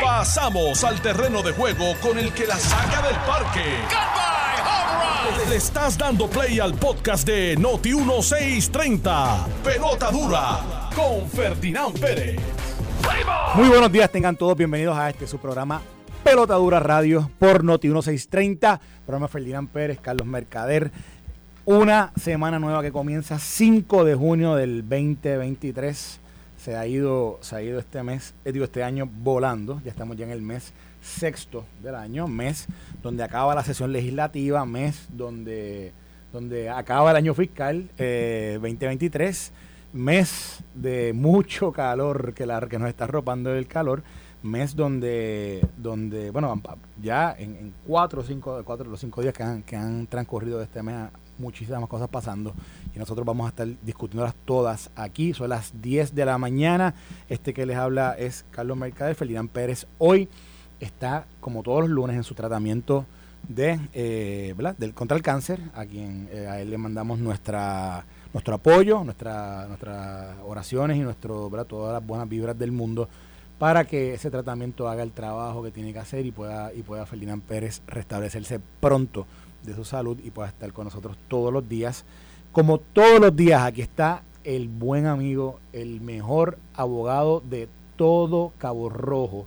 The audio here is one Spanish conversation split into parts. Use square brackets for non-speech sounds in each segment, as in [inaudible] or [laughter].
Pasamos al terreno de juego con el que la saca del parque. Le estás dando play al podcast de Noti 1630. Pelota dura con Ferdinand Pérez. Muy buenos días, tengan todos bienvenidos a este su programa Pelota Dura Radio por Noti 1630. Programa Ferdinand Pérez, Carlos Mercader. Una semana nueva que comienza 5 de junio del 2023. Se ha ido, se ha ido este mes, eh, digo, este año volando. Ya estamos ya en el mes sexto del año, mes donde acaba la sesión legislativa, mes donde, donde acaba el año fiscal eh, 2023, mes de mucho calor que, la, que nos está arropando el calor, mes donde, donde bueno, ya en, en cuatro o cinco, cuatro, los cinco días que han, que han transcurrido de este mes, muchísimas cosas pasando y nosotros vamos a estar discutiéndolas todas aquí. Son las 10 de la mañana. Este que les habla es Carlos Mercader, Ferdinand Pérez. Hoy está, como todos los lunes, en su tratamiento de, eh, contra el cáncer, a quien eh, a él le mandamos nuestra nuestro apoyo, nuestra, nuestras oraciones y nuestro, todas las buenas vibras del mundo para que ese tratamiento haga el trabajo que tiene que hacer y pueda, y pueda Ferdinand Pérez restablecerse pronto de su salud y pueda estar con nosotros todos los días. Como todos los días, aquí está el buen amigo, el mejor abogado de todo Cabo Rojo.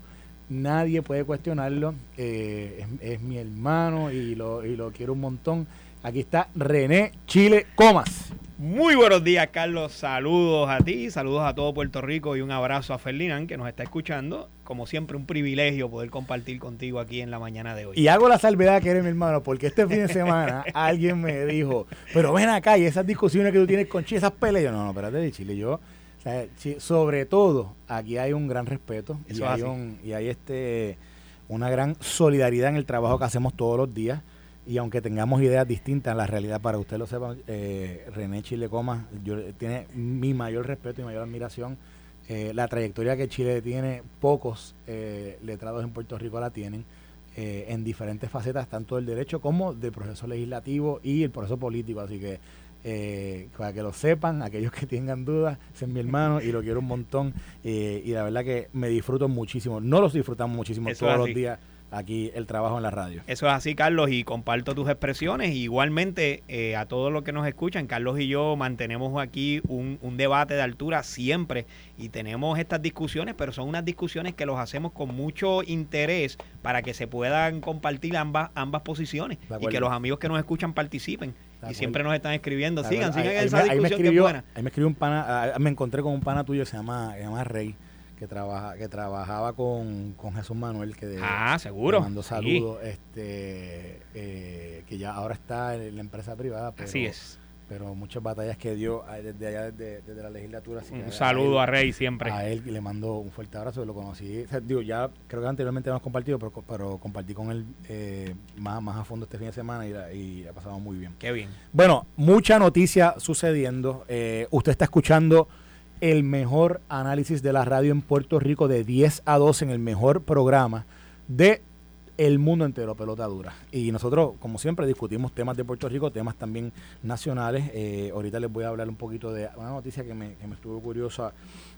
Nadie puede cuestionarlo. Eh, es, es, mi hermano y lo, y lo quiero un montón. Aquí está René Chile Comas. Muy buenos días, Carlos. Saludos a ti, saludos a todo Puerto Rico y un abrazo a Ferdinand que nos está escuchando. Como siempre, un privilegio poder compartir contigo aquí en la mañana de hoy. Y hago la salvedad que eres mi hermano, porque este fin de semana [laughs] alguien me dijo, pero ven acá y esas discusiones que tú tienes con Chile, esas peleas. Yo, no, no, espérate, de Chile, yo, o sea, sobre todo, aquí hay un gran respeto y hay, un, y hay este una gran solidaridad en el trabajo que hacemos todos los días y aunque tengamos ideas distintas la realidad, para usted lo sepa, eh, René Chile Coma yo, tiene mi mayor respeto y mayor admiración. Eh, la trayectoria que Chile tiene, pocos eh, letrados en Puerto Rico la tienen, eh, en diferentes facetas, tanto del derecho como del proceso legislativo y el proceso político. Así que eh, para que lo sepan, aquellos que tengan dudas, ese es mi hermano y lo quiero un montón. Eh, y la verdad que me disfruto muchísimo. No los disfrutamos muchísimo Eso todos los días aquí el trabajo en la radio. Eso es así, Carlos, y comparto tus expresiones. Igualmente, eh, a todos los que nos escuchan, Carlos y yo mantenemos aquí un, un, debate de altura siempre y tenemos estas discusiones, pero son unas discusiones que los hacemos con mucho interés para que se puedan compartir ambas, ambas posiciones y que los amigos que nos escuchan participen. Y siempre nos están escribiendo. Sigan, sigan ahí, esa ahí, discusión me escribió, que es buena. Ahí me escribió un pana, me encontré con un pana tuyo que se llama, se llama Rey que trabaja que trabajaba con, con Jesús Manuel que de, ah seguro. mando saludos sí. este eh, que ya ahora está en la empresa privada pero, así es. pero muchas batallas que dio desde allá desde, desde la legislatura así un saludo a, él, a, Rey siempre. a él le mando un fuerte abrazo lo conocí o sea, digo ya creo que anteriormente hemos compartido pero, pero compartí con él eh, más, más a fondo este fin de semana y, la, y la pasamos muy bien. Qué bien. Bueno mucha noticia sucediendo eh, usted está escuchando el mejor análisis de la radio en Puerto Rico de 10 a 12 en el mejor programa de el mundo entero, pelota dura. Y nosotros, como siempre, discutimos temas de Puerto Rico, temas también nacionales. Eh, ahorita les voy a hablar un poquito de una noticia que me, que me estuvo curiosa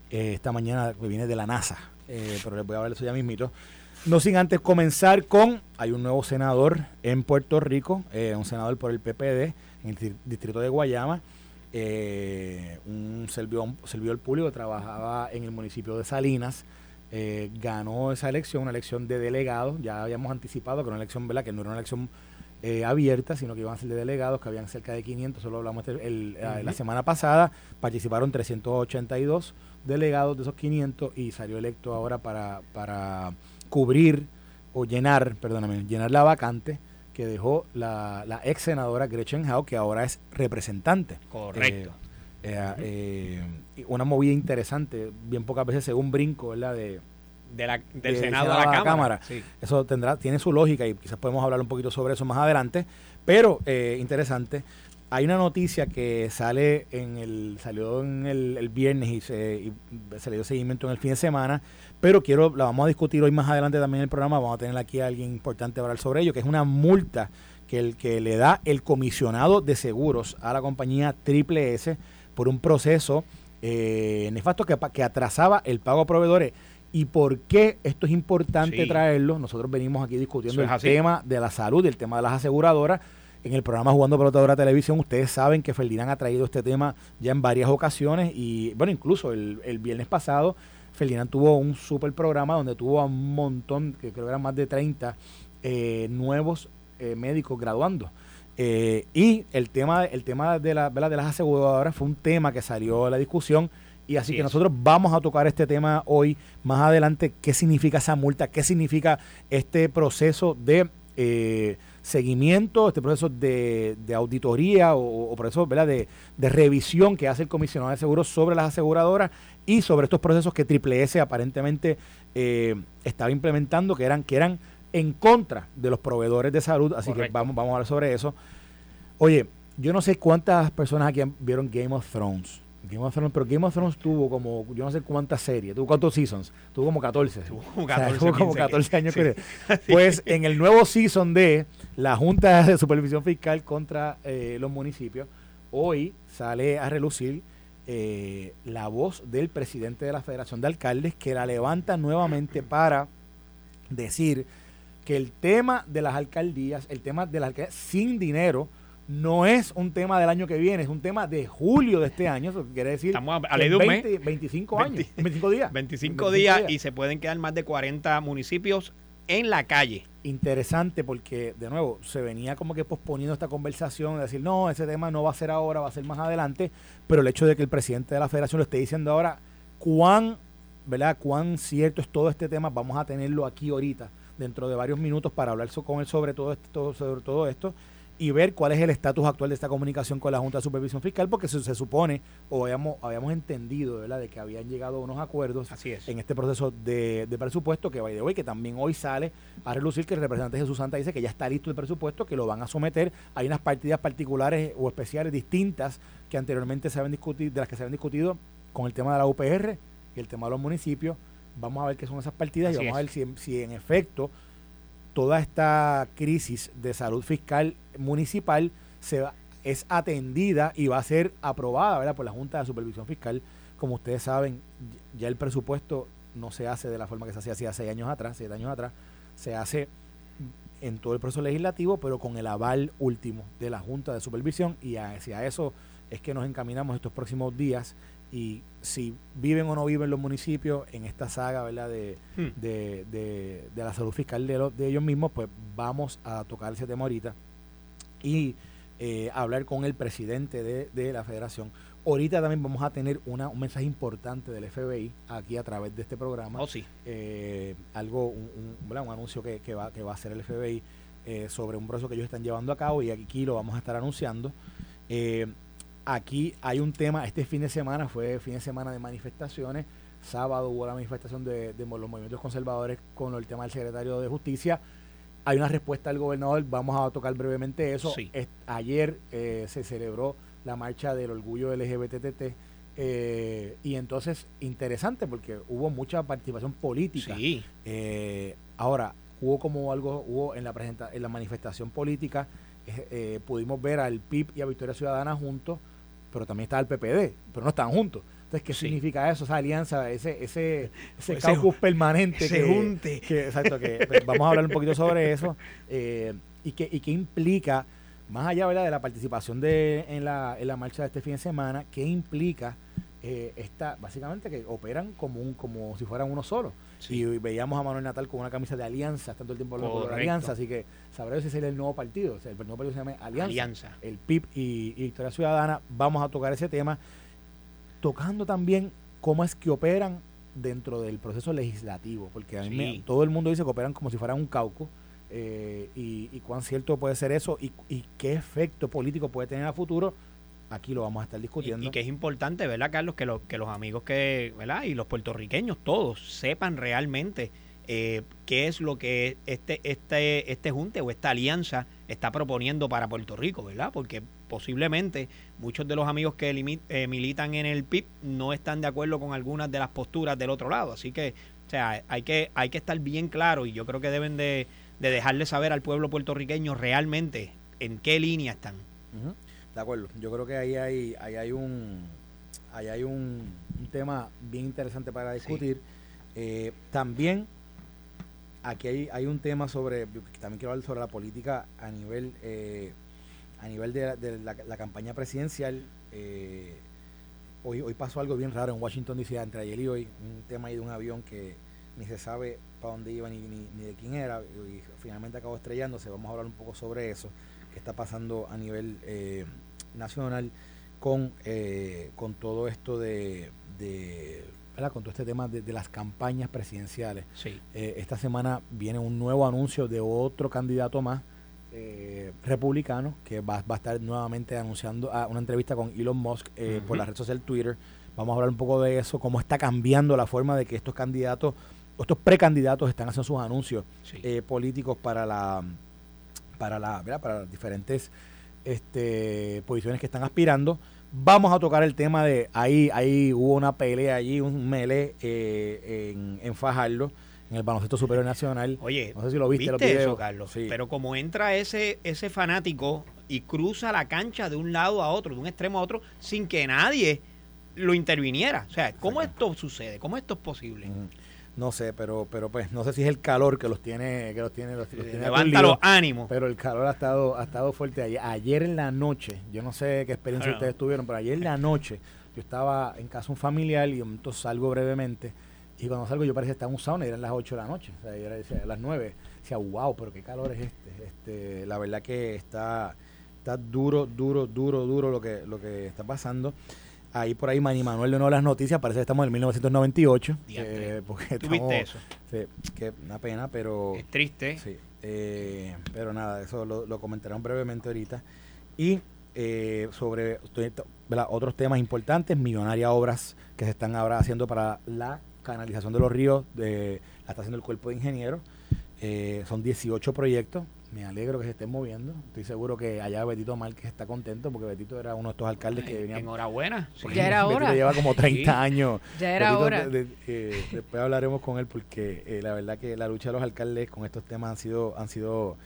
eh, esta mañana, que viene de la NASA, eh, pero les voy a hablar de eso ya mismito. No sin antes comenzar con, hay un nuevo senador en Puerto Rico, eh, un senador por el PPD, en el distrito de Guayama, eh, un servidor, servidor público que trabajaba en el municipio de Salinas, eh, ganó esa elección, una elección de delegados, ya habíamos anticipado que una elección, ¿verdad? que no era una elección eh, abierta, sino que iban a ser de delegados, que habían cerca de 500, solo hablamos el, el, uh -huh. la semana pasada, participaron 382 delegados de esos 500 y salió electo ahora para, para cubrir o llenar, perdóname, llenar la vacante que dejó la, la ex senadora Gretchen Howe, que ahora es representante. Correcto. Eh, eh, eh, una movida interesante, bien pocas veces según brinco, ¿verdad? De, de la, del de Senado, Senado a la, Cámara. cámara. Sí. Eso tendrá, tiene su lógica y quizás podemos hablar un poquito sobre eso más adelante, pero eh, interesante. Hay una noticia que sale en el, salió en el, el viernes y se, y se, le dio seguimiento en el fin de semana, pero quiero, la vamos a discutir hoy más adelante también en el programa, vamos a tener aquí a alguien importante para hablar sobre ello, que es una multa que, el, que le da el comisionado de seguros a la compañía Triple S por un proceso eh, nefasto que, que, atrasaba el pago a proveedores ¿Y por qué esto es importante traerlo? Nosotros venimos aquí discutiendo el tema de la salud el tema de las aseguradoras. En el programa Jugando Pelotadora Televisión, ustedes saben que Ferdinand ha traído este tema ya en varias ocasiones y, bueno, incluso el, viernes pasado, Ferdinand tuvo un super programa donde tuvo a un montón, que creo que eran más de 30 eh, nuevos eh, médicos graduando. Eh, y el tema, el tema de, la, de las aseguradoras fue un tema que salió a la discusión. Y así que nosotros vamos a tocar este tema hoy, más adelante, qué significa esa multa, qué significa este proceso de eh, seguimiento, este proceso de, auditoría o, proceso De, revisión que hace el comisionado de seguros sobre las aseguradoras y sobre estos procesos que Triple S aparentemente eh, estaba implementando, que eran, que eran en contra de los proveedores de salud. Así que vamos, vamos a hablar sobre eso. Oye, yo no sé cuántas personas aquí vieron Game of Thrones. Game of Thrones, pero Game of Thrones tuvo como, yo no sé cuántas series, tuvo cuántos seasons, tuvo como 14. Tuvo como 14, años. [laughs] Pues en el nuevo season de la Junta de Supervisión Fiscal contra eh, los municipios, hoy sale a relucir eh, la voz del presidente de la Federación de Alcaldes que la levanta nuevamente [clears throat] para decir que el tema de las alcaldías, el tema de las alcaldías sin dinero, no es un tema del año que viene, es un tema de julio de este año. Eso quiere decir Estamos a, de un 25 años, 25 días. 25, días, y se pueden quedar más de 40 municipios en la calle. Interesante porque, de nuevo, se venía como que posponiendo esta conversación, de decir, no, ese tema no va a ser ahora, va a ser más adelante, pero el hecho de que el presidente de la federación lo esté diciendo ahora, cuán, ¿verdad? Cuán cierto es todo este tema, vamos a tenerlo aquí ahorita, dentro de varios minutos, para hablar con él sobre todo esto, sobre todo esto y ver cuál es el estatus actual de esta comunicación con la Junta de Supervisión Fiscal, porque se, se supone o habíamos, habíamos entendido ¿verdad? de que habían llegado a unos acuerdos en este proceso de, presupuesto que, by hoy que también hoy sale a relucir que el representante Jesús Santa dice que ya está listo el presupuesto, que lo van a someter. Hay unas partidas particulares o especiales distintas que anteriormente se habían discutido, de las que se habían discutido con el tema de la UPR y el tema de los municipios. Vamos a ver qué son esas partidas y vamos a ver si, si en efecto toda esta crisis de salud fiscal municipal se es atendida y va a ser aprobada ¿verdad? por la Junta de Supervisión Fiscal. Como ustedes saben, ya el presupuesto no se hace de la forma que se hacía hace seis años atrás, siete años atrás, se hace en todo el proceso legislativo, pero con el aval último de la Junta de Supervisión y hacia eso es que nos encaminamos estos próximos días y si viven o no viven los municipios en esta saga ¿verdad? De, hmm. de, de, la salud fiscal de, de, ellos mismos, pues vamos a tocar ese tema ahorita y eh, hablar con el presidente de, la federación. Ahorita también vamos a tener una, un mensaje importante del FBI aquí a través de este programa. Oh, sí. Eh, algo, un, un, un anuncio que, que, va, que va a hacer el FBI eh, sobre un proceso que ellos están llevando a cabo y aquí lo vamos a estar anunciando. Eh, Aquí hay un tema, este fin de semana fue fin de semana de manifestaciones. Sábado hubo la manifestación de, los movimientos conservadores con el tema del secretario de Justicia. Hay una respuesta del gobernador, vamos a tocar brevemente eso. ayer eh, se celebró la marcha del orgullo LGBTT. Eh, y entonces, interesante porque hubo mucha participación política. Eh, ahora, hubo como algo, hubo en la, presenta, en la manifestación política, pudimos ver al PIB y a Victoria Ciudadana juntos pero también está el PPD, pero no están juntos. Entonces, ¿qué significa eso? Esa alianza, ese, ese, ese caucus permanente. Ese que, junte. exacto, que pues, vamos a hablar un poquito sobre eso. Eh, y, que, y qué implica, más allá de la participación de, en, la, en la marcha de este fin de semana, qué implica eh, esta, básicamente que operan como un, como si fueran uno solo. Y veíamos a Manuel Natal con una camisa de alianza, tanto el tiempo hablando de alianza, así que sabrá si sería el nuevo partido. O sea, el nuevo partido se llama Alianza. El PIB y, Victoria Ciudadana. Vamos a tocar ese tema, tocando también cómo es que operan dentro del proceso legislativo, porque a mí todo el mundo dice que operan como si fueran un cauco. Eh, y, y, cuán cierto puede ser eso y, y qué efecto político puede tener a futuro aquí lo vamos a estar discutiendo. Y, que es importante, ¿verdad, Carlos? Que, que los amigos que, ¿verdad? Y los puertorriqueños todos sepan realmente eh, qué es lo que este, este, este junte o esta alianza está proponiendo para Puerto Rico, ¿verdad? Porque posiblemente muchos de los amigos que eh, militan en el PIB no están de acuerdo con algunas de las posturas del otro lado. Así que, o sea, hay que, hay que estar bien claro y yo creo que deben de, de dejarle saber al pueblo puertorriqueño realmente en qué línea están. De acuerdo. Yo creo que ahí hay, ahí hay un, ahí hay un, tema bien interesante para discutir. Eh, también aquí hay, hay, un tema sobre, también quiero hablar sobre la política a nivel, eh, a nivel de, la, campaña presidencial. Eh, hoy, hoy pasó algo bien raro en Washington DC entre ayer y hoy, un tema ahí de un avión que ni se sabe para dónde iba ni, ni, de quién era y finalmente acabó estrellándose. Vamos a hablar un poco sobre eso, que está pasando a nivel nacional con, con todo esto de con todo este tema de, las campañas presidenciales. Eh, esta semana viene un nuevo anuncio de otro candidato más eh, republicano que va, a estar nuevamente anunciando a una entrevista con Elon Musk eh, por la red social Twitter. Vamos a hablar un poco de eso, cómo está cambiando la forma de que estos candidatos, estos precandidatos están haciendo sus anuncios políticos para la para la para las diferentes este, posiciones que están aspirando. Vamos a tocar el tema de ahí, ahí hubo una pelea allí, un melee eh, en, en Fajardo, en el baloncesto superior nacional. Oye, no sé si lo viste, eso, Carlos. Pero como entra ese, ese fanático y cruza la cancha de un lado a otro, de un extremo a otro, sin que nadie lo interviniera. O sea, ¿cómo esto sucede? ¿Cómo esto es posible? No sé, pero, pero pues no sé si es el calor que los tiene, que los tiene, los, tiene levanta los ánimos. Pero el calor ha estado, ha estado fuerte ayer, ayer en la noche. Yo no sé qué experiencia ustedes tuvieron, pero ayer en la noche yo estaba en casa un familiar y entonces salgo brevemente y cuando salgo yo parecía que estaba en un sauna y eran las 8 de la noche, o sea, era, las 9. Decía, wow, pero qué calor es este. este la verdad que está, está duro, duro, duro, duro lo que, lo que está pasando. Ahí por ahí Manny Manuel de nuevo las noticias, parece que estamos en 1998. Eh, porque ¿Tuviste eso? Sí, que una pena, pero... Es triste. Sí, eh, pero nada, eso lo, lo comentarán brevemente ahorita. Y eh, sobre otros temas importantes, millonarias obras que se están ahora haciendo para la canalización de los ríos, de la estación del cuerpo de ingenieros. Eh, son 18 proyectos me alegro que se estén moviendo. Estoy seguro que allá Betito Márquez está contento porque Betito era uno de estos alcaldes que venía. Enhorabuena. Ya era hora. lleva como 30 años. Ya era hora. Eh, después hablaremos con él porque eh, la verdad que la lucha de los alcaldes con estos temas han sido han sido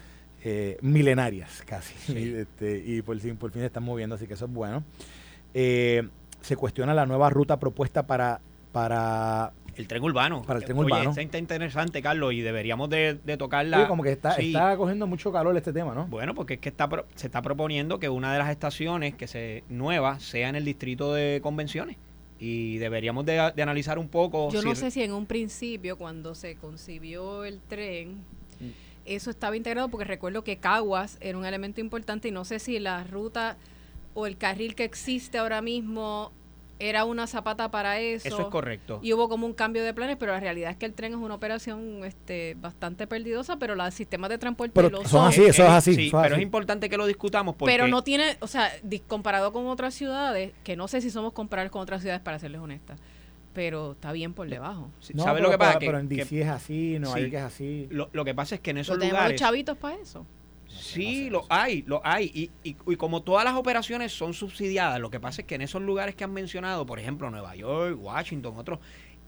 eh, milenarias casi. Y, [laughs] este, y por fin, por fin se están moviendo, así que eso es bueno. se cuestiona la nueva ruta propuesta para para el tren urbano. Para el tren urbano. Está interesante, Carlos, y deberíamos de, tocarla. Sí, como que está, está cogiendo mucho calor este tema, ¿no? Bueno, porque es que está se está proponiendo que una de las estaciones que se nueva sea en el distrito de convenciones. Y deberíamos de, analizar un poco. Yo no sé si en un principio, cuando se concibió el tren, mm. eso estaba integrado, porque recuerdo que Caguas era un elemento importante y no sé si la ruta o el carril que existe ahora mismo era una zapata para eso. Eso es correcto. Y hubo como un cambio de planes, pero la realidad es que el tren es una operación este, bastante perdidosa, pero los sistemas de transporte pero son, así, eso es así. Sí, pero es importante que lo discutamos porque... Pero no tiene, o sea, comparado con otras ciudades, que no sé si somos comparables con otras ciudades para serles honestas, pero está bien por debajo. ¿Sabes lo que pasa? pero en DC es así, no hay que es así. Lo, lo, que pasa es que en esos lugares... chavitos para eso. Sí, lo hay, lo hay. Y, y, y, como todas las operaciones son subsidiadas, lo que pasa es que en esos lugares que han mencionado, por ejemplo, Nueva York, Washington, otros,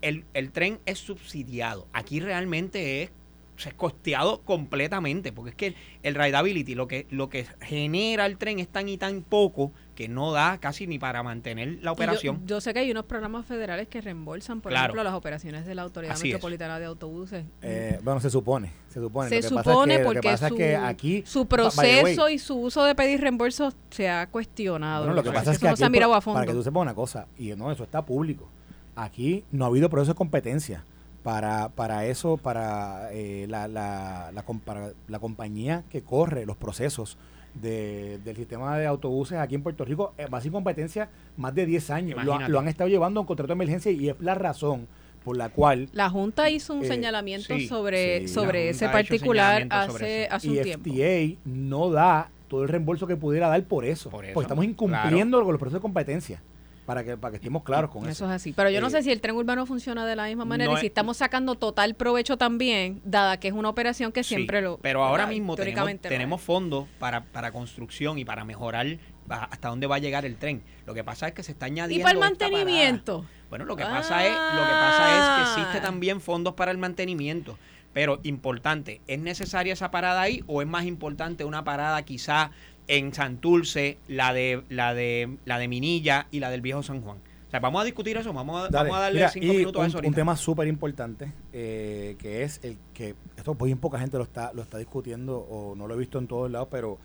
el, el tren es subsidiado. Aquí realmente es se es costeado completamente, porque es que el, rideability, lo que, lo que genera el tren es tan y tan poco que no da casi ni para mantener la operación. Yo, sé que hay unos programas federales que reembolsan, por ejemplo, las operaciones de la Autoridad Metropolitana de Autobuses. Eh, bueno, se supone, se supone. Se supone porque su, aquí, su proceso y su uso de pedir reembolso se ha cuestionado. Bueno, lo que pasa es que, aquí, para que tú sepas una cosa, y no, eso está público. Aquí no ha habido proceso de competencia para, para eso, para, eh, la, la, la, la, compañía que corre los procesos de, del sistema de autobuses aquí en Puerto Rico, eh, va sin competencia más de 10 años. Lo, lo, han estado llevando a un contrato de emergencia y es la razón por la cual... La Junta hizo un eh, señalamiento sobre, sobre ese particular hace, hace un tiempo. Y FDA no da todo el reembolso que pudiera dar por eso, porque estamos incumpliendo con los procesos de competencia para que, para que estemos claros con eso. Eso es así. Pero yo no eh, sé si el tren urbano funciona de la misma manera y si estamos sacando total provecho también, dada que es una operación que siempre lo... Pero ahora mismo tenemos, tenemos fondos para, para construcción y para mejorar hasta dónde va a llegar el tren. Lo que pasa es que se está añadiendo... ¿Y para el mantenimiento? Bueno, lo que, pasa es, lo que pasa es que existe ah. también fondos para el mantenimiento. Pero importante, ¿es necesaria esa parada ahí o es más importante una parada quizá en Santurce, la de, la de, la de Minilla y la del Viejo San Juan. O sea, vamos a discutir eso, vamos a, Dale, vamos a darle mira, cinco y minutos un, a eso un ahorita. tema súper importante, eh, que es el que, esto bien poca gente lo está, lo está discutiendo o no lo he visto en todos lados, pero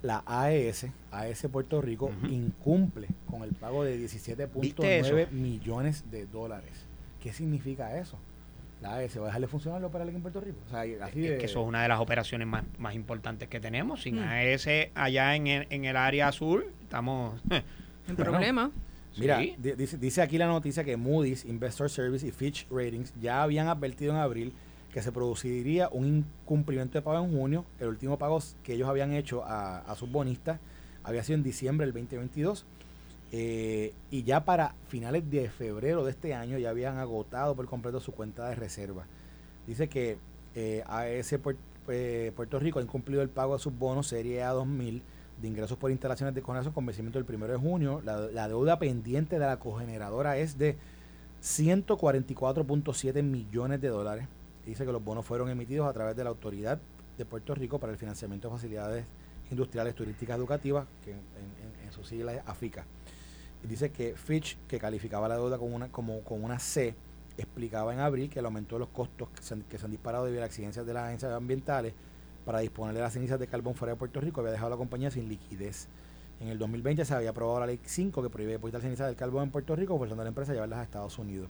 la AES, AES Puerto Rico, incumple con el pago de ¿Viste 17.9 millones de dólares. ¿Qué significa eso? La AES va a dejarle funcionar lo para en Puerto Rico. O sea, así Es de- que eso es una de las operaciones más, más importantes que tenemos. Sin Mm. AES allá en el, en el área azul, estamos... [laughs] En Bueno. problema. Mira, Sí. dice, dice aquí la noticia que Moody's, Investor Service y Fitch Ratings ya habían advertido en abril que se produciría un incumplimiento de pago en junio. El último pago que ellos habían hecho a, a sus bonistas había sido en diciembre del 2022. Eh, y ya para finales de febrero de este año ya habían agotado por completo su cuenta de reserva. Dice que eh, AES eh, Puerto Rico ha incumplido el pago de sus bonos Serie A 2000 de ingresos por instalaciones de conexión con vencimiento el primero de junio. La, la deuda pendiente de la cogeneradora es de 144.7 millones de dólares. Dice que los bonos fueron emitidos a través de la Autoridad de Puerto Rico para el financiamiento de facilidades industriales turísticas educativas, que en, en- en su sigla es AFICA. Dice que Fitch, que calificaba la deuda como una, como, con una C, explicaba en abril que el aumento de los costos que se han, disparado debido a las exigencias de las agencias ambientales para disponer de las cenizas de carbón fuera de Puerto Rico había dejado a la compañía sin liquidez. En el 2020 se había aprobado la ley 5 que prohíbe depositar cenizas del carbón en Puerto Rico, forzando a la empresa a llevarlas a Estados Unidos.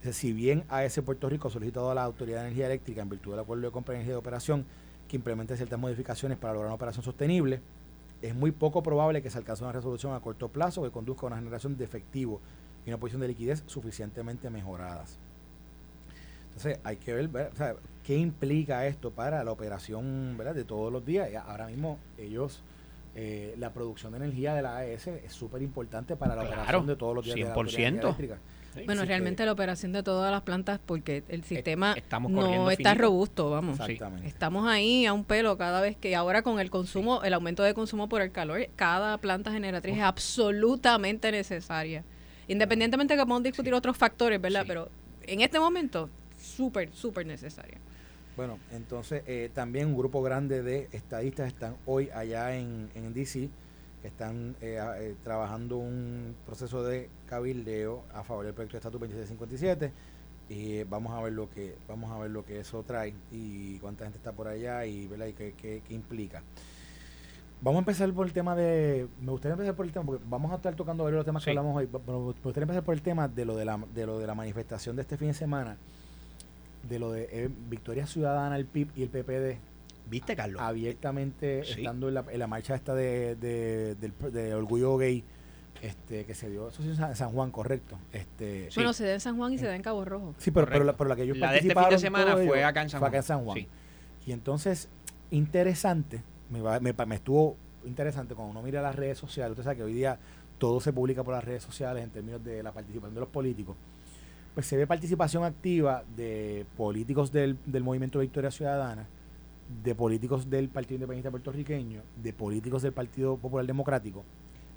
Dice, si bien AES Puerto Rico ha solicitado a la Autoridad de Energía Eléctrica en virtud del acuerdo de compra de energía de operación que implemente ciertas modificaciones para lograr una operación sostenible, es muy poco probable que se alcance una resolución a corto plazo que conduzca a una generación de efectivo y una posición de liquidez suficientemente mejoradas. Entonces hay que ver. O sea, qué implica esto para la operación ¿verdad? de todos los días. Ahora mismo ellos, eh, la producción de energía de la AES es súper importante para la Claro, operación de todos los días de la Autoridad de Energía 100%. Eléctrica. Bueno, realmente que- la operación de todas las plantas, porque el sistema estamos no está finito. robusto, vamos. Exactamente. Estamos ahí a un pelo cada vez que ahora con el consumo, el aumento de consumo por el calor, cada planta generatriz es absolutamente necesaria. Independientemente de que podamos discutir otros factores, ¿verdad? Sí. Pero en este momento, súper, súper necesaria. Bueno, entonces eh, también un grupo grande de estadistas están hoy allá en, en DC, están eh, eh, trabajando un proceso de cabildeo a favor del proyecto de estatus 2657 y eh, vamos a ver lo que vamos a ver lo que eso trae y cuánta gente está por allá y, ¿verdad? y qué, qué- qué implica. Vamos a empezar por el tema de. Me gustaría empezar por el tema, porque vamos a estar tocando varios temas que hablamos hoy. Pero me gustaría empezar por el tema de lo de la, de lo de la manifestación de este fin de semana, de lo de eh, Victoria Ciudadana, el PIB y el PPD, ¿Viste, Carlos? abiertamente Sí. estando en la, en la marcha esta de, de, orgullo gay este que se dio. Eso sí, en San- Juan, correcto. Este, Bueno, se da en San Juan y se da en Cabo Rojo. Sí, pero, pero, la, pero la que ellos La de este fin de semana fue acá en San fue acá Juan. en San Juan. Sí. Y entonces, interesante, me, va- me, me estuvo interesante cuando uno mira las redes sociales. Usted sabe que hoy día todo se publica por las redes sociales en términos de la participación de los políticos. Pues se ve participación activa de políticos del, del movimiento Victoria Ciudadana, de políticos del Partido Independiente Puertorriqueño, de políticos del Partido Popular Democrático,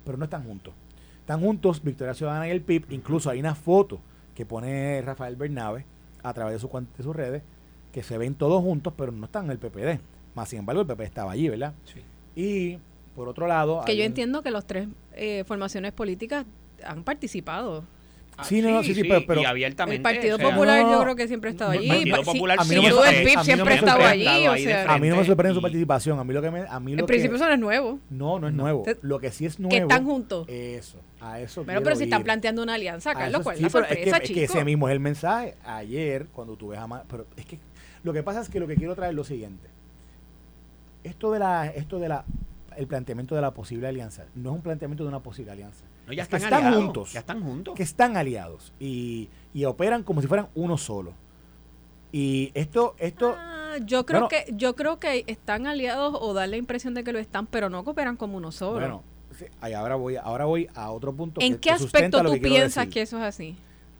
pero no están juntos. Están juntos Victoria Ciudadana y el PIB. Incluso hay una foto que pone Rafael Bernabe a través de, su, de sus redes que se ven todos juntos, pero no están en el PPD. Más sin embargo, el PP estaba allí, ¿verdad? Sí. Y por otro lado. Que yo un- entiendo que las tres eh, formaciones políticas han participado. Ah, Sí, no, no, sí, sí, pero- pero- y abiertamente. El Partido o sea, Popular no, yo creo que siempre ha estado allí. el Partido Popular si no PIB siempre ha estado allí. O sea, A mí no me sorprende su participación. A mí lo que me. A mí lo en que, principio eso no es nuevo. No, no es nuevo. Te- Lo que sí es nuevo. Que están juntos. Eso. A eso. Pero, si están planteando una alianza, Carlos, ¿cuál sí, es la pero es que- sorpresa, es que, chico? ese mismo es el mensaje. Ayer, cuando tú ves a Ma- pero es que lo que pasa es que lo que quiero traer es lo siguiente. Esto de la, esto de la, el planteamiento de la posible alianza, no es un planteamiento de una posible alianza. No, ya Es que están, están aliados, juntos. Ya están juntos. Que están aliados y, y operan como si fueran uno solo. Y esto, esto, Ah, yo creo Bueno. que yo creo que están aliados o dan la impresión de que lo están, pero no cooperan como uno solo. bueno, sí, ahí ahora voy, ahora voy a otro punto. ¿En que- qué que aspecto tú que piensas decir. que eso es así?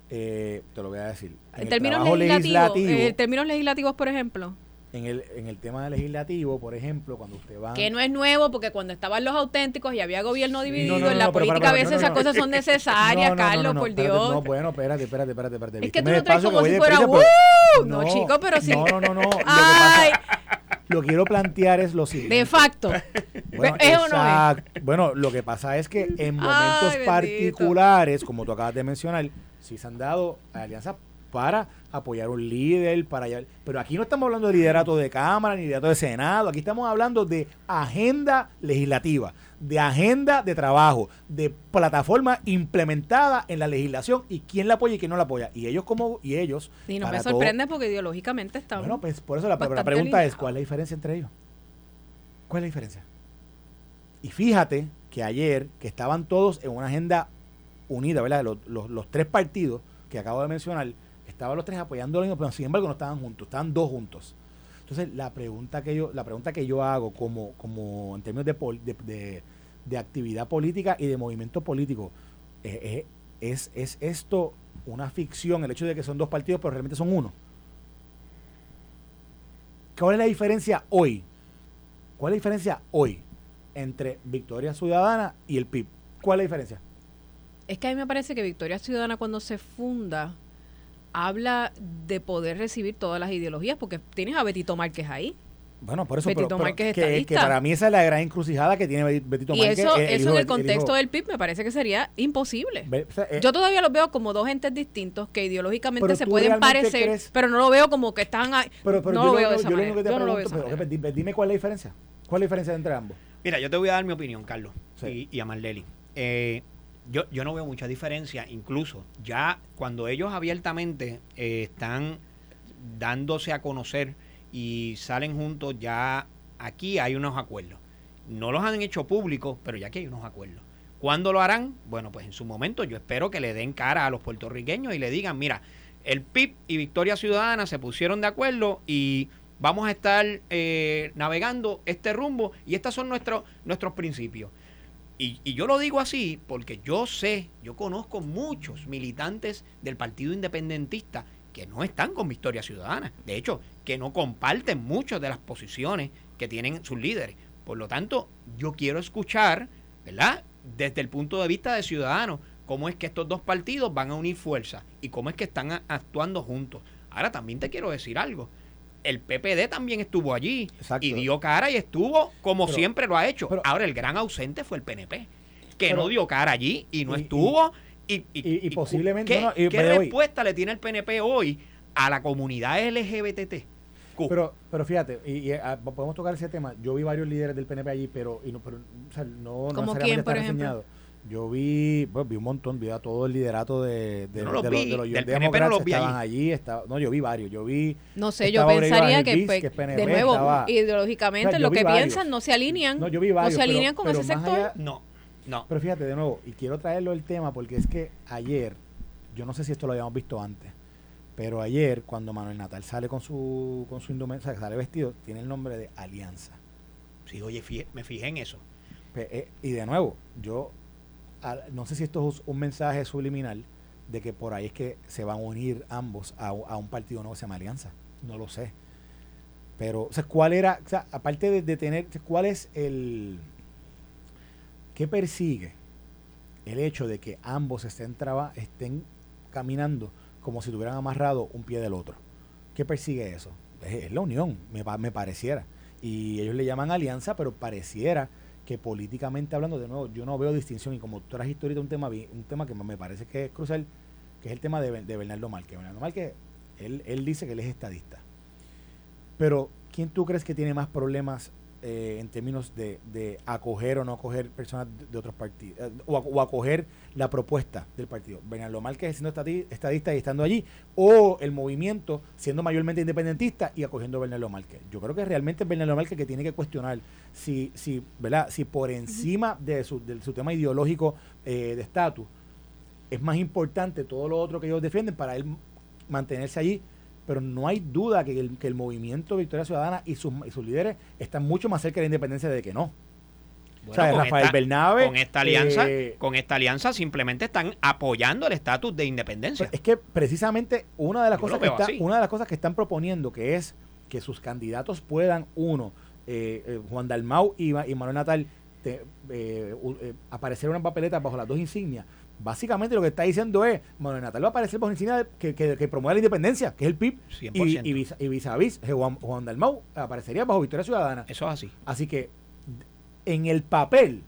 Eh, te lo voy a decir. En, el términos legislativos, legislativo, eh, en términos legislativos, por ejemplo, en el, en el tema legislativo, por ejemplo, cuando usted va que no es nuevo porque cuando estaban los auténticos y había gobierno dividido, no, no, en la no, política a veces esas cosas son [laughs] necesarias, Carlos, por espérate, Dios. No, bueno, espérate, espérate, espérate, espérate. Es que tú lo traes como si fuera, pues. ¡uh! No, chico, pero sí. No, no, no, no. Lo que [laughs] Ay, quiero plantear es lo siguiente. de facto. [laughs] Bueno, Bueno, lo que pasa es que en momentos particulares, como tú acabas de mencionar, sí se han dado alianzas para apoyar un líder, para pero aquí no estamos hablando de liderato de Cámara ni liderato de Senado, aquí estamos hablando de agenda legislativa, de agenda de trabajo, de plataforma implementada en la legislación y quién la apoya y quién no la apoya. Y ellos como y ellos Y no me todo- sorprende porque ideológicamente estamos. bueno, pues por eso la, pregunta es. ¿cuál es la diferencia entre ellos? ¿Cuál es la diferencia? Y fíjate que ayer, que estaban todos en una agenda unida, ¿verdad? Los, los- los tres partidos que acabo de mencionar, estaban los tres apoyando mismo, pero sin embargo no estaban juntos, estaban dos juntos. Entonces, la pregunta que yo, la pregunta que yo hago como, como en términos de, de- de actividad política y de movimiento político, eh, eh, es, ¿es esto una ficción, el hecho de que son dos partidos, pero realmente son uno? ¿Cuál es la diferencia hoy? ¿Cuál es la diferencia hoy entre Victoria Ciudadana y el PIB? ¿Cuál es la diferencia? Es que a mí me parece que Victoria Ciudadana cuando se funda habla de poder recibir todas las ideologías porque tienes a Betito Márquez ahí. Bueno, por eso Betito pero- pero Márquez es que, para mí esa es la gran encrucijada que tiene Bet- Betito y Márquez. eso, el eso hijo en el contexto del PIB me parece que sería imposible. Ve- o sea, eh, Yo todavía los veo como dos entes distintos que ideológicamente se pueden parecer, crees- pero no lo veo como que están ahí. pero, pero no yo lo veo de esa lo manera. único que te Yo no lo veo de pregunto, esa pero, manera. dime, dime cuál es la diferencia. ¿Cuál es la diferencia entre ambos? Mira, yo te voy a dar mi opinión, Carlos, Sí. y, y a Marleli. Eh, yo, yo no veo mucha diferencia, incluso ya cuando ellos abiertamente eh, están dándose a conocer y salen juntos, ya aquí hay unos acuerdos. No los han hecho públicos, pero ya aquí hay unos acuerdos. ¿Cuándo lo harán? Bueno, pues en su momento yo espero que le den cara a los puertorriqueños y le digan, mira, el PIB y Victoria Ciudadana se pusieron de acuerdo y vamos a estar eh, navegando este rumbo y estos son nuestros, nuestros principios. Y, y yo lo digo así porque yo sé, yo conozco muchos militantes del Partido Independentista que no están con Victoria Ciudadana. De hecho, que no comparten muchas de las posiciones que tienen sus líderes. Por lo tanto, yo quiero escuchar, ¿verdad? Desde el punto de vista de ciudadanos, cómo es que estos dos partidos van a unir fuerzas y cómo es que están actuando juntos. Ahora también te quiero decir algo. El PPD también estuvo allí Exacto. y dio cara y estuvo como Pero- siempre lo ha hecho. pero- Ahora el gran ausente fue el PNP, que Pero- no dio cara allí y no y- estuvo. Y, y- y- y cu- posiblemente ¿Qué, no, y qué respuesta le tiene el PNP hoy a la comunidad LGBT? Pero, pero fíjate, y, y, ah, podemos tocar ese tema. Yo vi varios líderes del PNP allí, pero, y no, pero o sea, no, no ¿Como necesariamente quién, por ejemplo? Yo vi, bueno, vi un montón, vi a todo el liderato de, no de los de los del PNP no Democrats, los vi estaban allí. allí. Estaba, no, yo vi varios. Yo vi. No sé, yo pensaría que, Viz, pues, que es PNP, de nuevo, estaba- ideológicamente, O sea, yo lo que varios. piensan no se alinean. No, yo vi varios. se pero- alinean con pero ese sector. allá- No, no. Pero fíjate, de nuevo, y quiero traerlo el tema porque es que ayer, yo no sé si esto lo habíamos visto antes, pero ayer cuando Manuel Natal sale con su con su indumentaria, sale vestido, tiene el nombre de Alianza. Sí, oye, me fijé en eso. Pe- eh, y de nuevo, yo no sé si esto es un mensaje subliminal de que por ahí es que se van a unir ambos a, a un partido nuevo que se llama Alianza. No lo sé. Pero, o sea, ¿cuál era, o sea, aparte de, tener, cuál es el, qué persigue el hecho de que ambos estén, traba, estén caminando como si tuvieran amarrado un pie del otro? ¿Qué persigue eso? Es, es la unión, me, me pareciera. Y ellos le llaman alianza, pero pareciera que políticamente hablando, de nuevo, yo no veo distinción. Y como tú trajiste ahorita un tema, un tema que me parece que es crucial, que es el tema de, de Bernardo Márquez. Bernardo Márquez, él, él dice que él es estadista. Pero, ¿quién tú crees que tiene más problemas eh, en términos de, de acoger o no acoger personas de, otros partidos? eh, o, o acoger la propuesta del partido. Bernardo Márquez siendo estati- estadista y estando allí, o el movimiento siendo mayormente independentista y acogiendo a Bernardo Márquez. Yo creo que realmente es Bernardo Márquez que tiene que cuestionar si, si, ¿verdad? si por encima de su, de su tema ideológico eh, de estatus es más importante todo lo otro que ellos defienden para él mantenerse allí. Pero no hay duda que el, que el movimiento Victoria Ciudadana y sus, y sus líderes están mucho más cerca de la independencia de que no. Bueno, o sea, con Rafael esta- Bernabe. Con esta alianza, eh, con esta alianza simplemente están apoyando el estatus de independencia. Es que precisamente una de las Yo cosas que está, una de las cosas que están proponiendo que es que sus candidatos puedan uno eh, eh, Juan Dalmau y, y Manuel Natal te- eh, aparecer en una papeleta bajo las dos insignias. Básicamente lo que está diciendo es Manuel Natal va a aparecer insignia de- que, que, que promueve la independencia, que es el PIB, y, 100%. y, vis, y vis a vis, Juan, Juan Dalmau aparecería bajo Victoria Ciudadana. Eso es así. Así que en el papel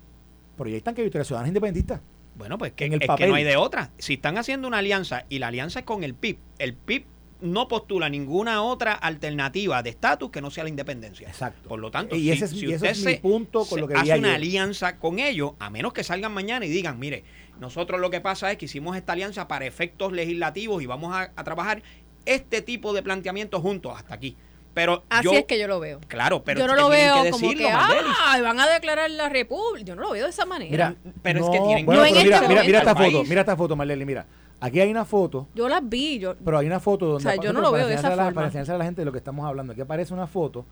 proyectan que Victoria Ciudadana es independentista. Bueno, pues que, En el es papel. que no hay de otra. Si están haciendo una alianza y la alianza es con el PIB, el PIB no postula ninguna otra alternativa de estatus que no sea la independencia. Exacto. Por lo tanto, Y si, ese es- si y ese usted es mi punto con lo que hace una alianza con ellos, a menos que salgan mañana y digan, mire, nosotros lo que pasa es que hicimos esta alianza para efectos legislativos y vamos a, a trabajar este tipo de planteamientos juntos hasta aquí. Pero Así yo, es que yo lo veo. claro, pero yo no lo veo que como ah, van a declarar la república. Yo no lo veo de esa manera. Mira, Pero es que tienen- bueno, No en pero mira, este mira, mira esta foto, país. mira esta foto, Marlene, mira. Aquí hay una foto, yo las vi, yo pero hay una foto donde O sea, yo no lo para veo de esa enseñársela a la- forma. Para enseñársela a la gente de lo que estamos hablando. Aquí aparece una foto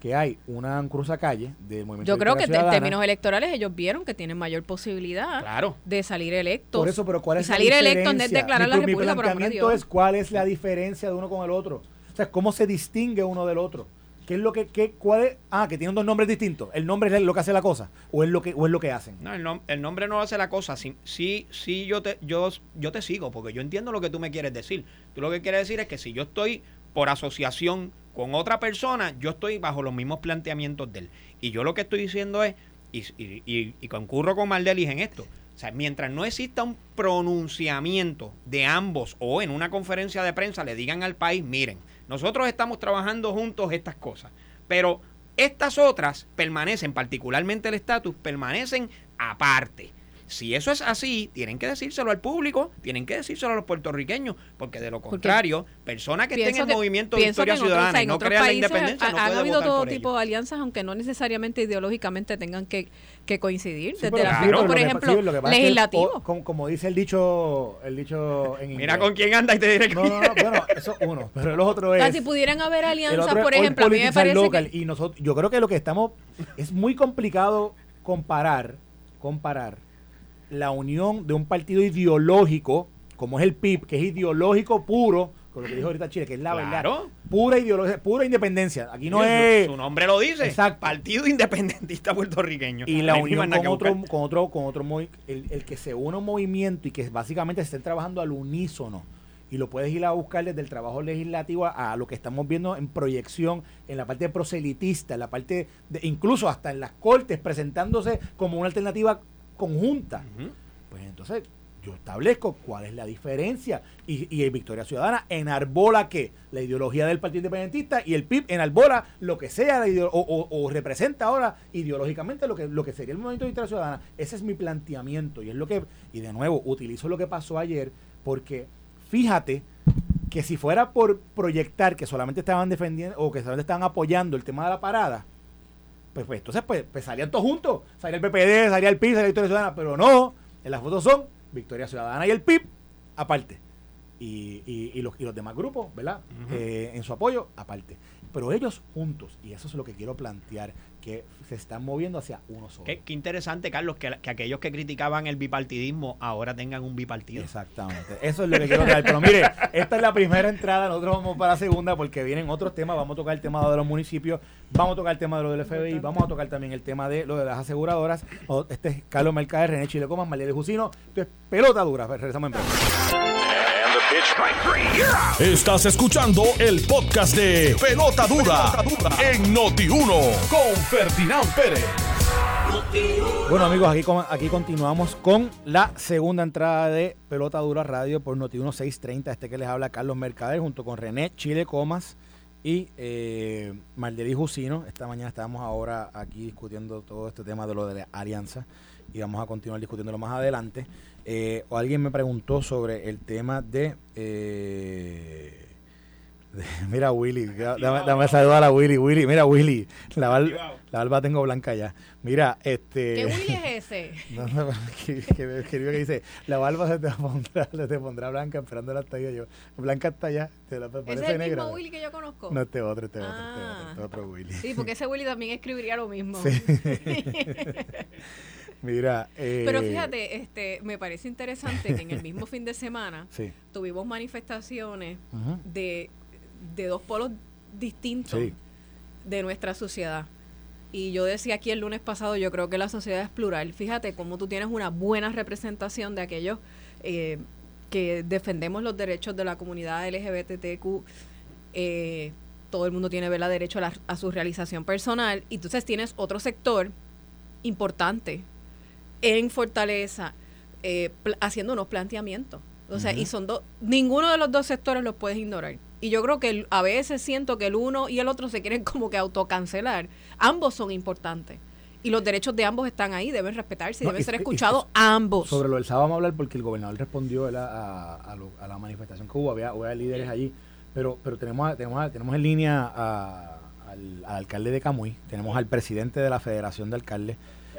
que hay una cruzacalle del movimiento yo creo que en términos electorales ellos vieron que tienen mayor posibilidad Claro. de salir electos. Por eso, pero ¿cuál Y es salir la electo en vez de diferencia? declarar mi, la mi república, por amor de planteamiento es cuál es la diferencia de uno con el otro. Sea, cómo se distingue uno del otro. ¿Qué es lo que, qué, cuál es? Ah, que tienen dos nombres distintos. ¿El nombre es lo que hace la cosa? ¿O es lo que, o es lo que hacen? No, el, nom- el nombre no hace la cosa. Sí, sí, sí yo, te, yo, yo te sigo, porque yo entiendo lo que tú me quieres decir. Tú lo que quieres decir es que si yo estoy por asociación con otra persona, yo estoy bajo los mismos planteamientos de él. Y yo lo que estoy diciendo es, y, y, y- concurro con Maldelis en esto, o sea, mientras no exista un pronunciamiento de ambos o en una conferencia de prensa le digan al país, miren, nosotros estamos trabajando juntos estas cosas, pero estas otras permanecen, particularmente el estatus, permanecen aparte. Si eso es así, tienen que decírselo al público, tienen que decírselo a los puertorriqueños, porque de lo contrario, personas que estén en el movimiento pienso Victoria otros- Ciudadana o sea, y en no otros crean la países independencia, ha- no han puede habido votar todo por tipo ellos. de alianzas, aunque no necesariamente ideológicamente tengan que, que coincidir. Sí, Desde el aspecto, por que- ejemplo, que pasa es que, legislativo. o- como, como dice el dicho, el dicho en inglés. Mira con quién anda y te diré No, no, no, bueno, eso uno. Pero el otro O es. sea, si pudieran haber alianzas, por ejemplo, a mí me parece local. que, Y nosotros, yo creo que lo que estamos. Es muy complicado comparar, comparar la unión de un partido ideológico, como es el PIB, que es ideológico puro, con lo que dijo ahorita Chile, que es la verdad. Pura ideología, pura independencia. Aquí no es. Su nombre lo dice. Exacto. Partido Independentista Puertorriqueño. Y la unión con otro, con otro, con otro el, el que se une a un movimiento y que básicamente estén trabajando al unísono. Y lo puedes ir a buscar desde el trabajo legislativo a, a lo que estamos viendo en proyección, en la parte proselitista, en la parte de, incluso hasta en las cortes, presentándose como una alternativa conjunta. Pues entonces yo establezco cuál es la diferencia. Y, y el Victoria Ciudadana enarbola que la ideología del Partido Independentista y el PIB enarbola lo que sea la ideo- o, o- o representa ahora ideológicamente lo que, lo que sería el movimiento de Victoria Ciudadana. Ese es mi planteamiento. Y es lo que, y de nuevo, utilizo lo que pasó ayer, porque fíjate que si fuera por proyectar que solamente estaban defendiendo o que solamente estaban apoyando el tema de la parada, pues, pues entonces pues, pues salían todos juntos. Salía el PPD, salía el PIB, salía Victoria Ciudadana, pero no. En las fotos son Victoria Ciudadana y el PIB aparte. Y, y- y los, y los demás grupos, ¿verdad? Eh, en su apoyo, aparte. Pero ellos juntos, y eso es lo que quiero plantear, que se están moviendo hacia uno solo. Qué, qué interesante, Carlos, que, que aquellos que criticaban el bipartidismo ahora tengan un bipartido. Exactamente. Eso es lo que quiero traer. Pero mire, esta es la primera entrada. Nosotros vamos para la segunda porque vienen otros temas. Vamos a tocar el tema de los municipios. Vamos a tocar el tema de lo del FBI. Vamos a tocar también el tema de lo de las aseguradoras. O- Este es Carlos Mercader, René Chile Comas, Marlene Jusino. Esto es pelota dura. Regresamos en breve. Estás escuchando el podcast de Pelota Dura, en Noti1 con Ferdinand Pérez. Bueno amigos, aquí, aquí continuamos con la segunda entrada de Pelota Dura Radio por Noti1 630. Este que les habla Carlos Mercader junto con René Chile Comas y eh, Marderí Jusino. Esta mañana estábamos ahora aquí discutiendo todo este tema de lo de la alianza y vamos a continuar discutiéndolo más adelante. Eh, o alguien me preguntó sobre el tema de... eh, de- [laughs] mira Willy, dame, dame saludar a Willy, Willy, mira Willy, la, bar- la barba tengo blanca ya. Mira, este... ¿Qué [laughs] Willy es ese? No, no, [laughs] que, que me escribió que dice, la barba se te pondrá, se te pondrá blanca esperando hasta allá. Yo, blanca hasta allá, te la ¿Ese parece es el negra. mismo Willy que yo conozco? No, este otro, este otro, este Ah. otro, este otro Willy. Sí, porque ese Willy también escribiría lo mismo. Sí. Mira, eh, Pero fíjate, este, me parece interesante que en el mismo [laughs] fin de semana Sí. tuvimos manifestaciones de, de dos polos distintos Sí. de nuestra sociedad. Y yo decía aquí el lunes pasado, yo creo que la sociedad es plural. Fíjate cómo tú tienes una buena representación de aquellos eh, que defendemos los derechos de la comunidad LGBTQ. Eh, todo el mundo tiene ¿verdad? derecho a, la- a su realización personal. Y entonces tienes otro sector importante en Fortaleza eh, haciendo unos planteamientos. O sea, y son dos, ninguno de los dos sectores los puedes ignorar. Y yo creo que a veces siento que el uno y el otro se quieren [laughs] como que autocancelar. Ambos son importantes. Y los derechos de ambos están ahí, deben respetarse y deben ser escuchados ambos. Sobre lo del sábado vamos a hablar porque el gobernador respondió a, a, la manifestación que hubo, había, había líderes allí, pero pero tenemos tenemos, tenemos en línea al, al, alcalde de Camuy, tenemos al presidente de la Federación de Alcaldes,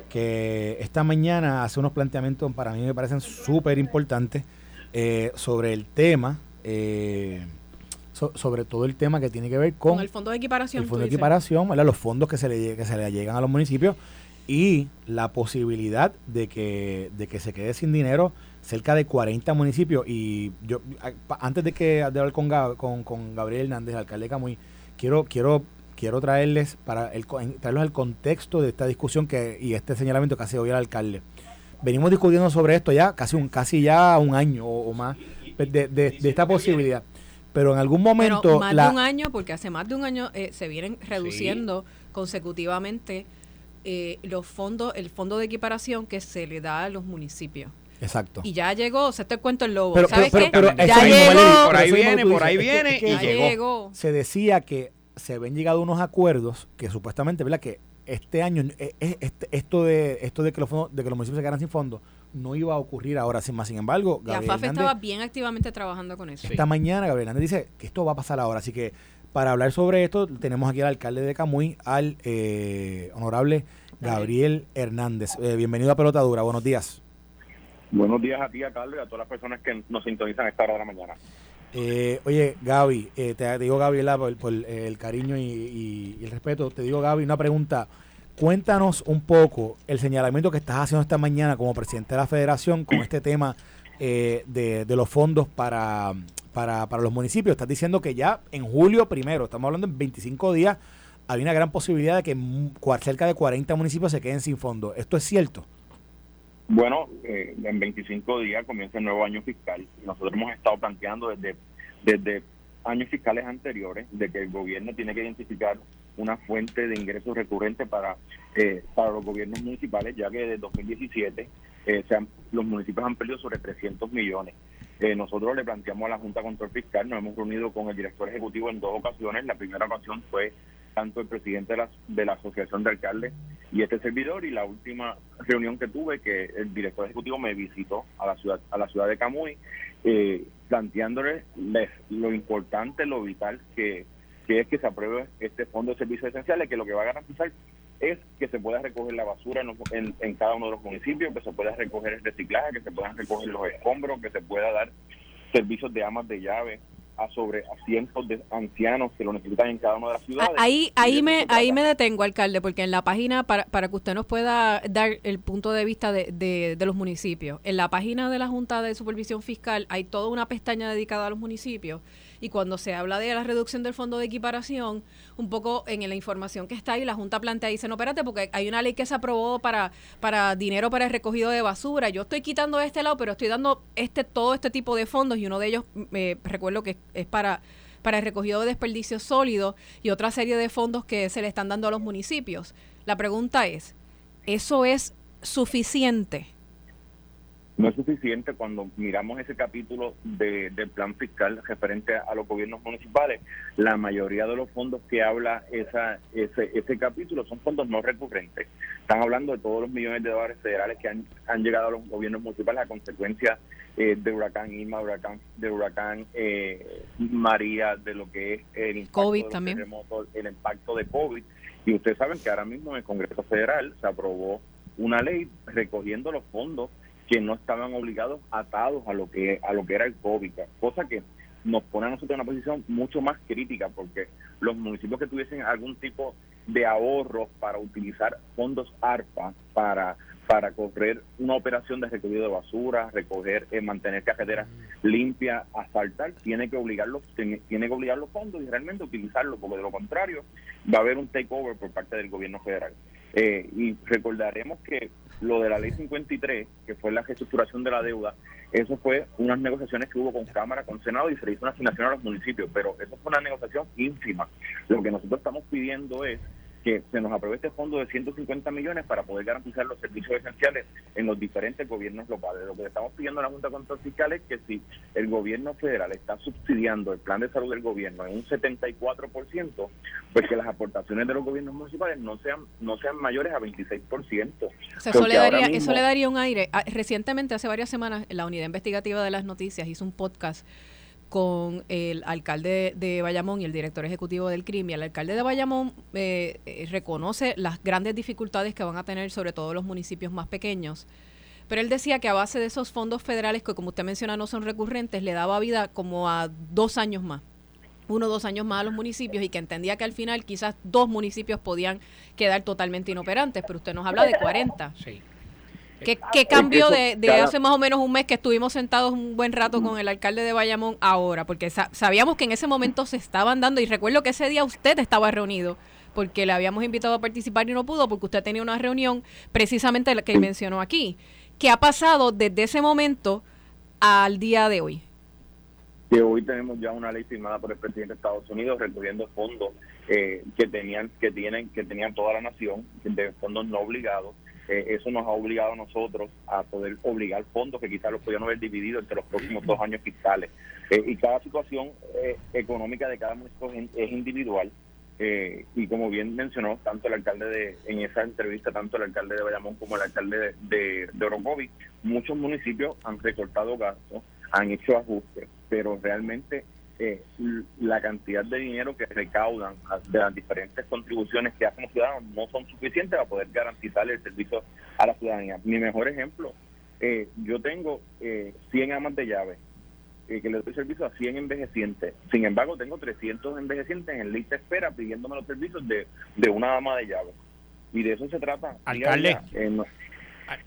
que esta mañana hace unos planteamientos para mí me parecen súper importantes eh, sobre el tema, eh, sobre todo el tema que tiene que ver con, el fondo de equiparación. El fondo de equiparación, los fondos que se, le, que se le llegan a los municipios y la posibilidad de que, de que se quede sin dinero cerca de 40 municipios. Y yo, antes de que de hablar con, con, con Gabriel Hernández, alcalde de Camuy, quiero, quiero quiero traerles para el, traerlos al contexto de esta discusión que y este señalamiento que hace hoy el alcalde. Venimos discutiendo sobre esto ya casi un casi ya un año o, más de, esta posibilidad. Pero en algún momento... más de un año, porque hace más de un año eh, se vienen reduciendo consecutivamente eh, los fondos, el fondo de equiparación que se le da a los municipios. Exacto. Y ya llegó, se te cuento el lobo. ¿Sabes qué? ya llegó. Por ahí viene, por ahí viene y llegó. Se decía que se habían llegado unos acuerdos que supuestamente, ¿verdad? Que este año, eh, eh, este, esto de esto de que los fondos, de que los municipios se quedaran sin fondos, no iba a ocurrir ahora sin más. Sin embargo, Gabriel la FAF estaba bien activamente trabajando con eso. Esta mañana Gabriel Hernández dice que esto va a pasar ahora. Así que para hablar sobre esto, tenemos aquí al alcalde de Camuy, al eh, honorable Gabriel Hernández. bienvenido a Pelotadura, buenos días. Buenos días a ti, a Carlos, y a todas las personas que nos sintonizan esta hora de la mañana. Eh, oye, Gaby, eh, te, digo Gaby por, por el cariño y, el respeto, te digo Gaby, una pregunta. Cuéntanos un poco el señalamiento que estás haciendo esta mañana como presidente de la federación con este tema eh, de, los fondos para, para, para los municipios. Estás diciendo que ya en julio primero, estamos hablando en 25 días, hay una gran posibilidad de que cerca de 40 municipios se queden sin fondos. ¿Esto es cierto? Bueno, eh, en 25 días comienza el nuevo año fiscal. Nosotros hemos estado planteando desde, desde años fiscales anteriores de que el gobierno tiene que identificar una fuente de ingresos recurrentes para, eh, para los gobiernos municipales, ya que desde 2017 eh, los municipios han perdido sobre 300 millones. Eh, nosotros le planteamos a la Junta Control Fiscal, nos hemos reunido con el director ejecutivo en dos ocasiones. La primera ocasión fue tanto el presidente de la, de la Asociación de Alcaldes y este servidor y la última reunión que tuve que el director ejecutivo me visitó a la ciudad a la ciudad de Camuy eh, planteándole lo importante lo vital que, es que se apruebe este fondo de servicios esenciales que lo que va a garantizar es que se pueda recoger la basura en, en, cada uno de los municipios, que se pueda recoger el reciclaje, que se puedan recoger los escombros, que se pueda dar servicios de amas de llave a sobre a cientos de ancianos que lo necesitan en cada una de las ciudades. Ahí, ahí me, ahí me detengo, alcalde, porque en la página, para, para que usted nos pueda dar el punto de vista de, de, de los municipios, en la página de la Junta de Supervisión Fiscal hay toda una pestaña dedicada a los municipios y cuando se habla de la reducción del fondo de equiparación, un poco en la información que está ahí, la Junta plantea y dice, no, espérate, porque hay una ley que se aprobó para, para dinero para el recogido de basura. Yo estoy quitando este lado, pero estoy dando este todo este tipo de fondos y uno de ellos, me recuerdo que es para para el recogido de desperdicios sólidos y otra serie de fondos que se le están dando a los municipios. La pregunta es, ¿eso es suficiente? No es suficiente cuando miramos ese capítulo de, del plan fiscal referente a, los gobiernos municipales. La mayoría de los fondos que habla esa, ese, ese capítulo son fondos no recurrentes. Están hablando de todos los millones de dólares federales que han, han llegado a los gobiernos municipales a consecuencia eh, de huracán Irma, huracán, de huracán eh, María, de lo que es el impacto COVID de también. el impacto de COVID. Y ustedes saben que ahora mismo en el Congreso Federal se aprobó una ley recogiendo los fondos que no estaban obligados atados a lo que a lo que era el COVID, cosa que nos pone a nosotros en una posición mucho más crítica porque los municipios que tuviesen algún tipo de ahorros para utilizar fondos ARPA para para correr una operación de recogido de basura, recoger, eh, mantener carreteras limpias, asfaltar, tiene que obligarlos, tiene, tiene, que obligar los fondos y realmente utilizarlos, porque de lo contrario va a haber un takeover por parte del gobierno federal. Eh, y recordaremos que lo de la ley 53, que fue la reestructuración de la deuda, eso fue unas negociaciones que hubo con Cámara, con Senado y se le hizo una asignación a los municipios, pero eso fue una negociación ínfima. Lo que nosotros estamos pidiendo es que se nos apruebe este fondo de 150 millones para poder garantizar los servicios esenciales en los diferentes gobiernos locales. Lo que estamos pidiendo a la Junta de Control Fiscal es que si el gobierno federal está subsidiando el plan de salud del gobierno en un 74%, pues que las aportaciones de los gobiernos municipales no sean no sean mayores a 26%. O sea, eso, le daría, eso le daría un aire. Ah, recientemente, hace varias semanas, la Unidad Investigativa de las Noticias hizo un podcast con el alcalde de Bayamón y el director ejecutivo del CRIM. Y el alcalde de Bayamón eh, eh, reconoce las grandes dificultades que van a tener sobre todo los municipios más pequeños. Pero él decía que a base de esos fondos federales, que como usted menciona no son recurrentes, le daba vida como a dos años más uno o dos años más a los municipios y que entendía que al final quizás dos municipios podían quedar totalmente inoperantes, pero usted nos habla de 40. Sí. ¿Qué, qué cambió de, hace más o menos un mes que estuvimos sentados un buen rato con el alcalde de Bayamón ahora? Porque sabíamos que en ese momento se estaban dando, y recuerdo que ese día usted estaba reunido, porque le habíamos invitado a participar y no pudo, porque usted tenía una reunión precisamente la que mencionó aquí. ¿Qué ha pasado desde ese momento al día de hoy? Que hoy tenemos ya una ley firmada por el presidente de Estados Unidos recogiendo fondos eh, que tenían que tienen que tenían toda la nación de fondos no obligados eh, eso nos ha obligado a nosotros a poder obligar fondos que quizás los podían haber dividido entre los próximos dos años fiscales. Eh, y cada situación eh, económica de cada municipio es individual. y como bien mencionó tanto el alcalde de, en esa entrevista, tanto el alcalde de Bayamón como el alcalde de, de, muchos municipios han recortado gastos, han hecho ajustes, pero realmente eh, la cantidad de dinero que recaudan de las diferentes contribuciones que hacen los ciudadanos no son suficientes para poder garantizar el servicio a la ciudadanía. Mi mejor ejemplo, eh, yo tengo eh, 100 amas de llave eh, que le doy servicio a 100 envejecientes. Sin embargo, tengo 300 envejecientes en lista espera pidiéndome los servicios de, de una ama de llave. Y de eso se trata. Alcalde.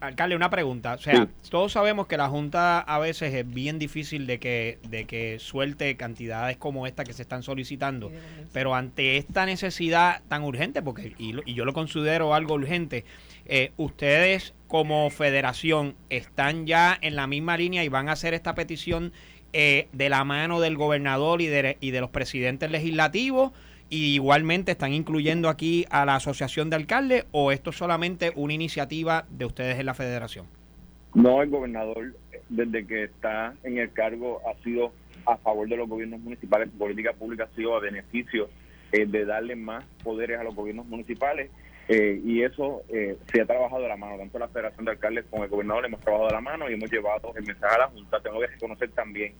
Alcalde, una pregunta. O sea, todos sabemos que la Junta a veces es bien difícil de que, de que suelte cantidades como esta que se están solicitando, pero ante esta necesidad tan urgente, porque y, y yo lo considero algo urgente, eh, ustedes como federación están ya en la misma línea y van a hacer esta petición eh, de la mano del gobernador y de, y de los presidentes legislativos y igualmente están incluyendo aquí a la Asociación de Alcaldes o esto es solamente una iniciativa de ustedes en la federación? No, el gobernador desde que está en el cargo ha sido a favor de los gobiernos municipales, política pública ha sido a beneficio eh, de darle más poderes a los gobiernos municipales eh, y eso eh, se ha trabajado de la mano, tanto la Federación de Alcaldes como el gobernador hemos trabajado de la mano y hemos llevado el mensaje a la Junta. Tengo que reconocer también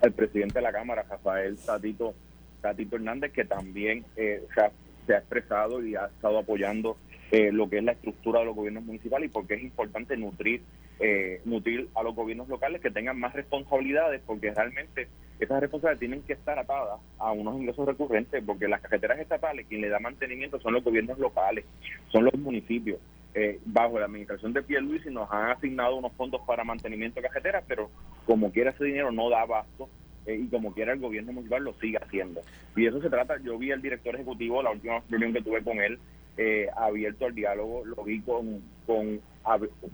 al presidente de la Cámara, Rafael Tatito Tatito Hernández, que también eh, se, ha, expresado y ha estado apoyando eh, lo que es la estructura de los gobiernos municipales y porque es importante nutrir eh, nutrir a los gobiernos locales que tengan más responsabilidades porque realmente esas responsabilidades tienen que estar atadas a unos ingresos recurrentes porque las carreteras estatales quien le da mantenimiento son los gobiernos locales, son los municipios. bajo la administración de Pierluisi nos han asignado unos fondos para mantenimiento de carreteras, pero como quiera ese dinero no da abasto eh, y como quiera el gobierno municipal lo sigue haciendo. Y eso se trata, yo vi al director ejecutivo, la última reunión que tuve con él, eh, abierto al diálogo, lo vi con, con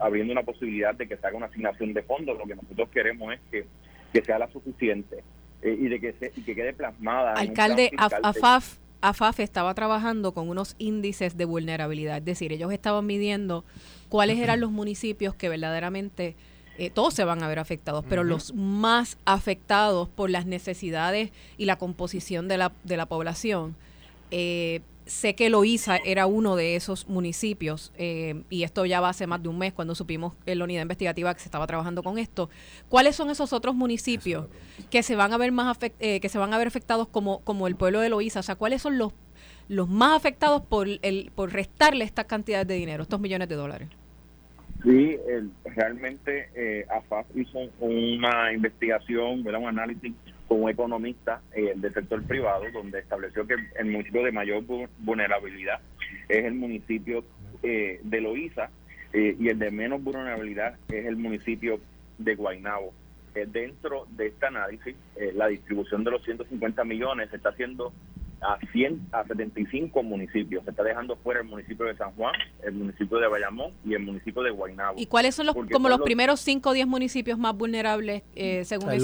abriendo una posibilidad de que se haga una asignación de fondos. Lo que nosotros queremos es que, que sea la suficiente eh, y de que, se, y que quede plasmada. Alcalde, AFAF, AFAF estaba trabajando con unos índices de vulnerabilidad, es decir, ellos estaban midiendo cuáles eran los municipios que verdaderamente eh, todos se van a ver afectados, pero los más afectados por las necesidades y la composición de la, de la población. Eh, sé que Loíza era uno de esos municipios eh, y esto ya va hace más de un mes cuando supimos en la unidad investigativa que se estaba trabajando con esto. ¿Cuáles son esos otros municipios que se van a ver más que se van a ver afectados como, como el pueblo de Loíza? O sea, ¿cuáles son los los más afectados por el por restarle esta cantidad de dinero, estos millones de dólares? Sí, realmente eh, AFAF hizo una investigación, un análisis con un economista eh, del sector privado, donde estableció que el municipio de mayor vulnerabilidad es el municipio eh, de Loíza eh, y el de menos vulnerabilidad es el municipio de Guaynabo. dentro de este análisis, la distribución de los 150 millones se está haciendo a 100 a 75 municipios. Se está dejando fuera el municipio de San Juan, el municipio de Bayamón y el municipio de Guaynabo. ¿Y cuáles son los como los, primeros 5 o 10 municipios más vulnerables eh, según el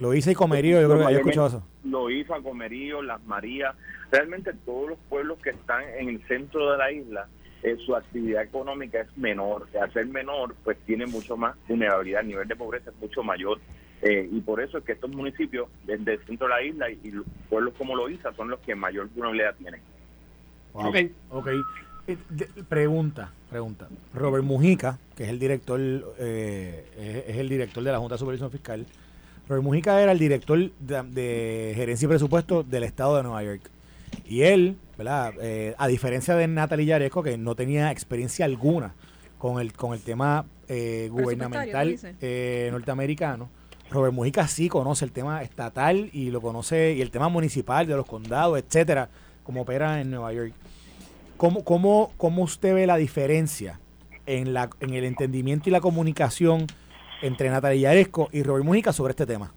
Lo hice y Comerío, yo creo que escuchado eso. Lo hizo Comerío, Las Marías, realmente todos los pueblos que están en el centro de la isla eh, su actividad económica es menor. Al ser menor, pues tiene mucho más vulnerabilidad, el nivel de pobreza es mucho mayor. Eh, y por eso es que estos municipios desde el centro de la isla y, pueblos como Loíza son los que mayor vulnerabilidad tienen. Ok, ok. Eh, pregunta, pregunta. Robert Mujica, que es el director, es, el director de la Junta de Supervisión Fiscal. Robert Mujica era el director de, de gerencia y presupuesto del estado de Nueva York. Y él, ¿verdad? Eh, a diferencia de Natalie Yaresco, que no tenía experiencia alguna con el, con el tema eh, gubernamental eh, norteamericano, Robert Mujica sí conoce el tema estatal y lo conoce, y el tema municipal de los condados, etcétera, como opera en Nueva York. ¿Cómo, cómo, cómo usted ve la diferencia en, la, en el entendimiento y la comunicación entre Natalia Yaresco y Robert Mujica sobre este tema?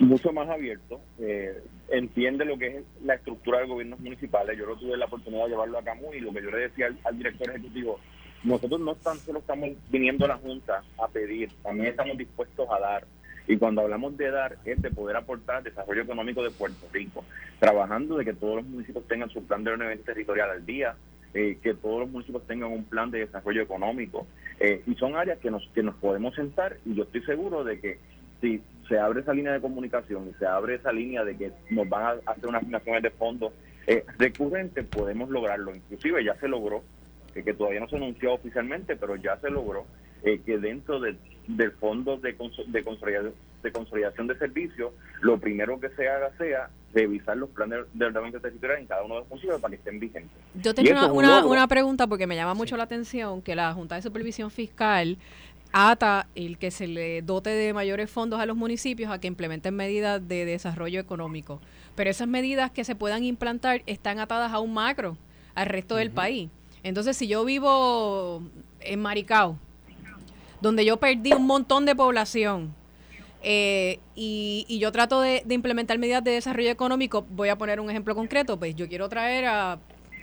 Mucho más abierto. Eh, entiende lo que es la estructura de gobiernos municipales. Yo no tuve la oportunidad de llevarlo a Camus y lo que yo le decía al, director ejecutivo, nosotros no tan solo estamos viniendo a la Junta a pedir, también estamos dispuestos a dar. Y cuando hablamos de dar, es de poder aportar desarrollo económico de Puerto Rico, trabajando de que todos los municipios tengan su plan de ordenamiento territorial al día, eh, que todos los municipios tengan un plan de desarrollo económico. Eh, y son áreas que nos, que nos podemos sentar y yo estoy seguro de que si se abre esa línea de comunicación y se abre esa línea de que nos van a hacer unas asignaciones de fondos eh, recurrentes, podemos lograrlo. Inclusive ya se logró, que todavía no se anunció oficialmente, pero ya se logró eh, que dentro del fondo de, de, consolidación, de consolidación de servicios, lo primero que se haga sea revisar los planes de ordenamiento territorial en cada uno de los municipios para que estén vigentes. Yo tengo una, una, pregunta porque me llama mucho la atención que la Junta de Supervisión Fiscal ata el que se le dote de mayores fondos a los municipios a que implementen medidas de desarrollo económico. Pero esas medidas que se puedan implantar están atadas a un macro, al resto del país. Entonces, si yo vivo en Maricao, donde yo perdí un montón de población, eh, y, yo trato de, implementar medidas de desarrollo económico, voy a poner un ejemplo concreto, pues yo quiero traer a,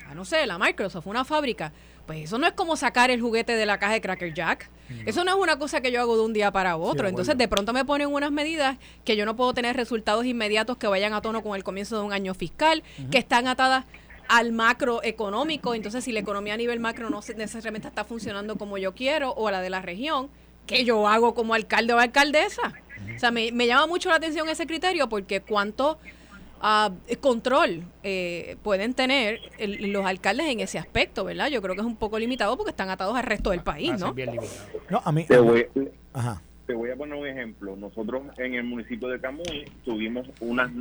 a no sé, la Microsoft, una fábrica pues eso no es como sacar el juguete de la caja de Cracker Jack. Eso no es una cosa que yo hago de un día para otro. Entonces, de pronto me ponen unas medidas que yo no puedo tener resultados inmediatos que vayan a tono con el comienzo de un año fiscal, que están atadas al macroeconómico. Entonces, si la economía a nivel macro no necesariamente está funcionando como yo quiero o a la de la región, ¿qué yo hago como alcalde o alcaldesa? O sea, me, me llama mucho la atención ese criterio porque cuánto uh, control eh, pueden tener los alcaldes en ese aspecto, ¿verdad? Yo creo que es un poco limitado porque están atados al resto del país, ¿no? no a mí, te, voy, te voy a poner un ejemplo. Nosotros en el municipio de Camuy tuvimos unas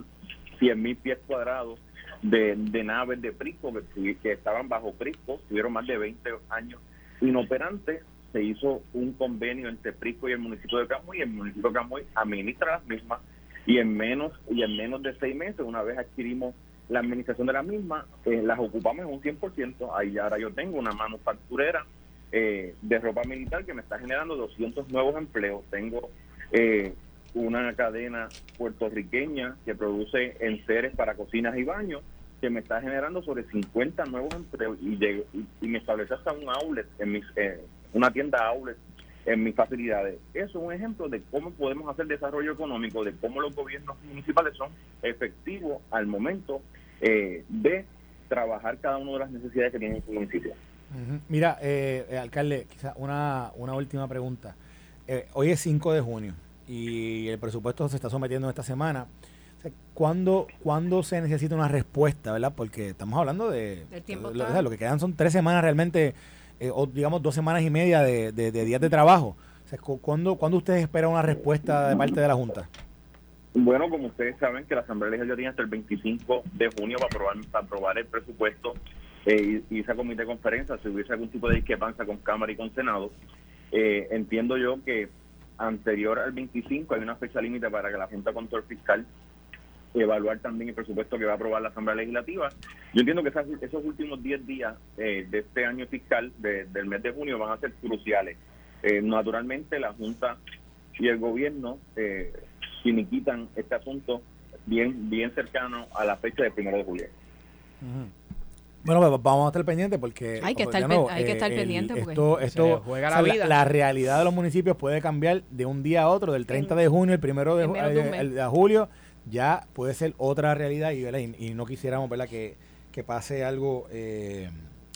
100 mil pies cuadrados de, naves de Prisco que, estaban bajo Prisco, tuvieron más de 20 años inoperantes se hizo un convenio entre Prisco y el municipio de Camuy y el municipio de Camuy administra las mismas y en menos y en menos de seis meses, una vez adquirimos la administración de la misma, eh, las ocupamos en un 100%. Ahí ahora yo tengo una manufacturera eh, de ropa militar que me está generando 200 nuevos empleos. Tengo eh, una cadena puertorriqueña que produce enseres para cocinas y baños que me está generando sobre 50 nuevos empleos y, y, me establece hasta un outlet, en mis, una tienda outlet en mis facilidades. Eso es un ejemplo de cómo podemos hacer desarrollo económico, de cómo los gobiernos municipales son efectivos al momento eh, de trabajar cada una de las necesidades que tiene su municipio. Mira, eh, eh, alcalde, quizá una, una última pregunta. hoy es 5 de junio y el presupuesto se está sometiendo esta semana. ¿cuándo, ¿Cuándo se necesita una respuesta, verdad? Porque estamos hablando de... lo, lo que quedan son tres semanas realmente eh, o digamos dos semanas y media de, días de trabajo. O ¿cuándo, ustedes esperan una respuesta de parte de la Junta? Bueno, como ustedes saben que la Asamblea Legislativa tiene hasta el 25 de junio para aprobar, para aprobar el presupuesto eh, y, esa comité de conferencia, si hubiese algún tipo de discrepancia con Cámara y con Senado, eh, entiendo yo que anterior al 25 hay una fecha límite para que la Junta de Control Fiscal evaluar también el presupuesto que va a aprobar la Asamblea Legislativa. Yo entiendo que esos últimos 10 días eh, de este año fiscal, del mes de junio, van a ser cruciales. Eh, naturalmente, la Junta y el gobierno eh, finiquitan este asunto bien bien cercano a la fecha del primero de julio. Bueno, pues vamos a estar pendientes porque hay que pues, estar, hay que estar pendiente porque esto, esto juega la, vida. La, realidad de los municipios puede cambiar de un día a otro, del 30 de junio, el primero de, de, julio, ya puede ser otra realidad y, y, no quisiéramos ¿verdad? Que, que pase algo eh,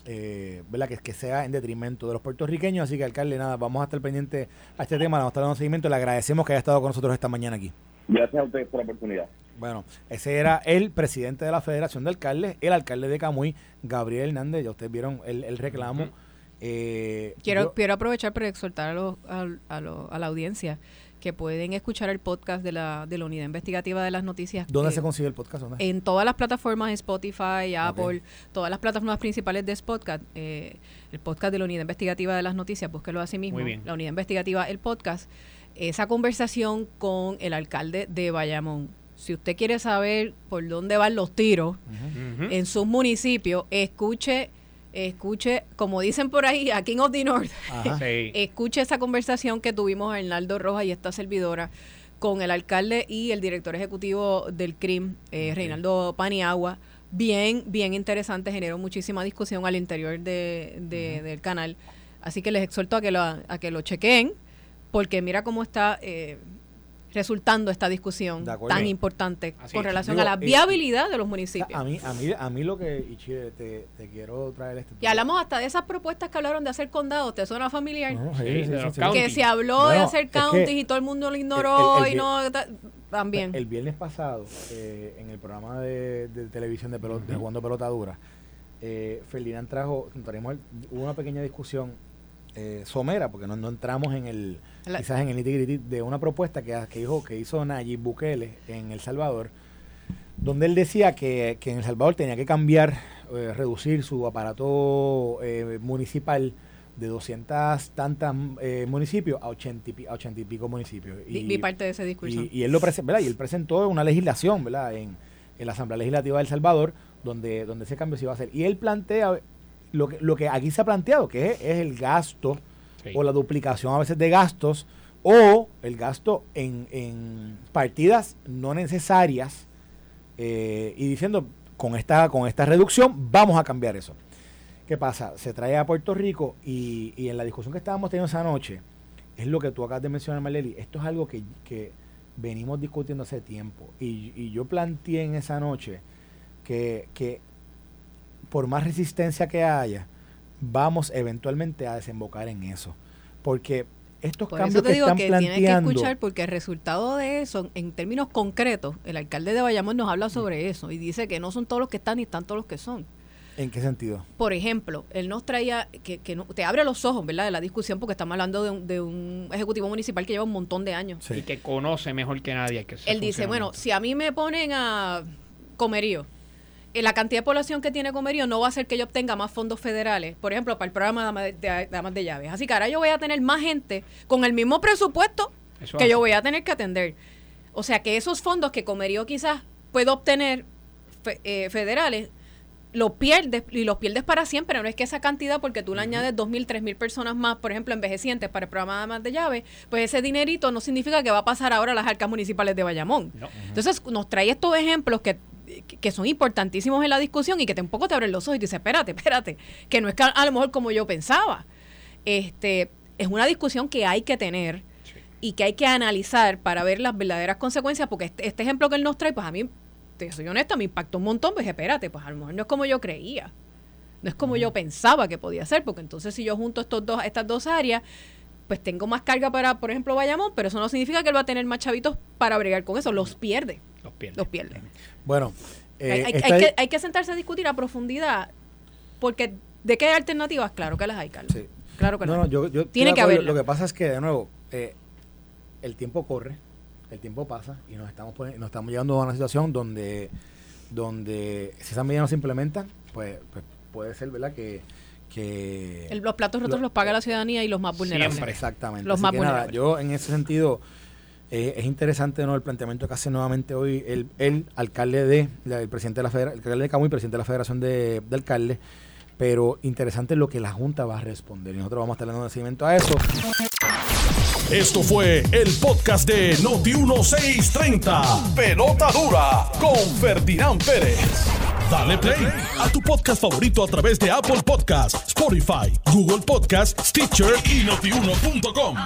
eh, ¿verdad? Que, que sea en detrimento de los puertorriqueños. Así que, alcalde, nada, vamos a estar pendientes a este tema, vamos a estar dando seguimiento. Le agradecemos que haya estado con nosotros esta mañana aquí. Gracias a ustedes por la oportunidad. Bueno, ese era el presidente de la Federación de Alcaldes, el alcalde de Camuy, Gabriel Hernández. Ya ustedes vieron el, reclamo. Eh, quiero, quiero aprovechar para exhortar a, a, la audiencia que pueden escuchar el podcast de la, de la Unidad Investigativa de las Noticias. ¿Dónde se consigue el podcast? En todas las plataformas, Spotify, Apple, todas las plataformas principales de podcast. Eh, el podcast de la Unidad Investigativa de las Noticias, búsquelo así mismo. La Unidad Investigativa, el podcast. Esa conversación con el alcalde de Bayamón. Si usted quiere saber por dónde van los tiros en sus municipios, escuche, escuche, como dicen por ahí, a King of the North, [laughs] escuche esa conversación que tuvimos a Hernaldo Rojas y esta servidora con el alcalde y el director ejecutivo del CRIM, eh, Reinaldo Paniagua. Bien, bien interesante, generó muchísima discusión al interior de, del canal. Así que les exhorto a que lo, a que lo chequeen, porque mira cómo está eh, resultando esta discusión tan importante con relación a la viabilidad de los municipios. A mí, a mí, a mí lo que, te, te quiero traer este Y hablamos hasta de esas propuestas que hablaron de hacer condados, ¿te suena familiar? que se habló de hacer counties y todo el mundo lo ignoró y no... También. El viernes pasado, eh, en el programa de, televisión de, pelota, de Jugando Pelota Dura, eh, Ferdinand trajo, hubo una pequeña discusión eh, somera, porque no, no entramos en el quizás en el de una propuesta que, que, dijo, que hizo Nayib Bukele en El Salvador, donde él decía que, que en El Salvador tenía que cambiar, eh, reducir su aparato eh, municipal de 200 tantas eh, municipios a 80 y, a 80 y pico municipios. Y, Vi parte de ese discurso. Y, él lo y él presentó una legislación ¿verdad? En, en, la Asamblea Legislativa de El Salvador donde, donde ese cambio se iba a hacer. Y él plantea lo que, lo que aquí se ha planteado, que es, es el gasto o la duplicación a veces de gastos o el gasto en, partidas no necesarias eh, y diciendo con esta, con esta reducción vamos a cambiar eso. ¿Qué pasa? Se trae a Puerto Rico y, en la discusión que estábamos teniendo esa noche, es lo que tú acabas de mencionar, Marleli, esto es algo que, venimos discutiendo hace tiempo. Y, yo planteé en esa noche que, que por más resistencia que haya, vamos eventualmente a desembocar en eso. Porque estos cambios que están que planteando, tienes que escuchar porque el resultado de eso, en términos concretos, el alcalde de Bayamón nos habla sobre eso y dice que no son todos los que están ni están todos los que son. ¿En qué sentido? Por ejemplo, él nos traía, que, que te abre los ojos, ¿verdad?, de la discusión, porque estamos hablando de un, de un ejecutivo municipal que lleva un montón de años. Y que conoce mejor que nadie. Que él dice, bueno, si a mí me ponen a comerío, la cantidad de población que tiene Comerío no va a hacer que yo obtenga más fondos federales, por ejemplo, para el programa de damas de, llaves. Así que ahora yo voy a tener más gente con el mismo presupuesto que yo voy a tener que atender. O sea que esos fondos que Comerío quizás puede obtener eh, federales, los pierdes y los pierdes para siempre. No es que esa cantidad, porque tú le añades 2.000, 3.000 personas más, por ejemplo, envejecientes para el programa de damas de llaves, pues ese dinerito no significa que va a pasar ahora a las arcas municipales de Bayamón. Entonces nos trae estos ejemplos que que son importantísimos en la discusión y que tampoco te abren los ojos y te dices, espérate, espérate, que no es a lo mejor como yo pensaba. Este, es una discusión que hay que tener y que hay que analizar para ver las verdaderas consecuencias, porque este, este, ejemplo que él nos trae, pues a mí, te soy honesta, me impactó un montón, pues espérate, pues a lo mejor no es como yo creía, no es como yo pensaba que podía ser, porque entonces si yo junto estos dos, estas dos áreas, pues tengo más carga para, por ejemplo, Bayamón, pero eso no significa que él va a tener más chavitos para bregar con eso, los pierde. Los pierde. Los pierde. Bueno, eh, hay, que, hay, que, sentarse a discutir a profundidad, porque ¿de qué alternativas? Claro que las hay, Carlos. Sí. Claro que no. no yo, yo Tiene que haber. Lo que pasa es que, de nuevo, eh, el tiempo corre, el tiempo pasa y nos estamos, nos estamos llegando a una situación donde, donde si esas medidas no se implementan, pues, pues puede ser, ¿verdad? Que que los platos rotos los paga la ciudadanía y los más vulnerables. Siempre, exactamente. Los más vulnerables. yo en ese sentido eh, es interesante ¿no? el planteamiento que hace nuevamente hoy el, el alcalde de, el presidente de la Federación, alcalde de Camuy, presidente de la Federación de, de Alcaldes, pero interesante lo que la Junta va a responder. Y nosotros vamos a estar dando seguimiento a eso. Esto fue el podcast de Noti1630. Pelota dura con Ferdinand Pérez. Dale play a tu podcast favorito a través de Apple Podcasts, Spotify, Google Podcasts, Stitcher y notiuno.com.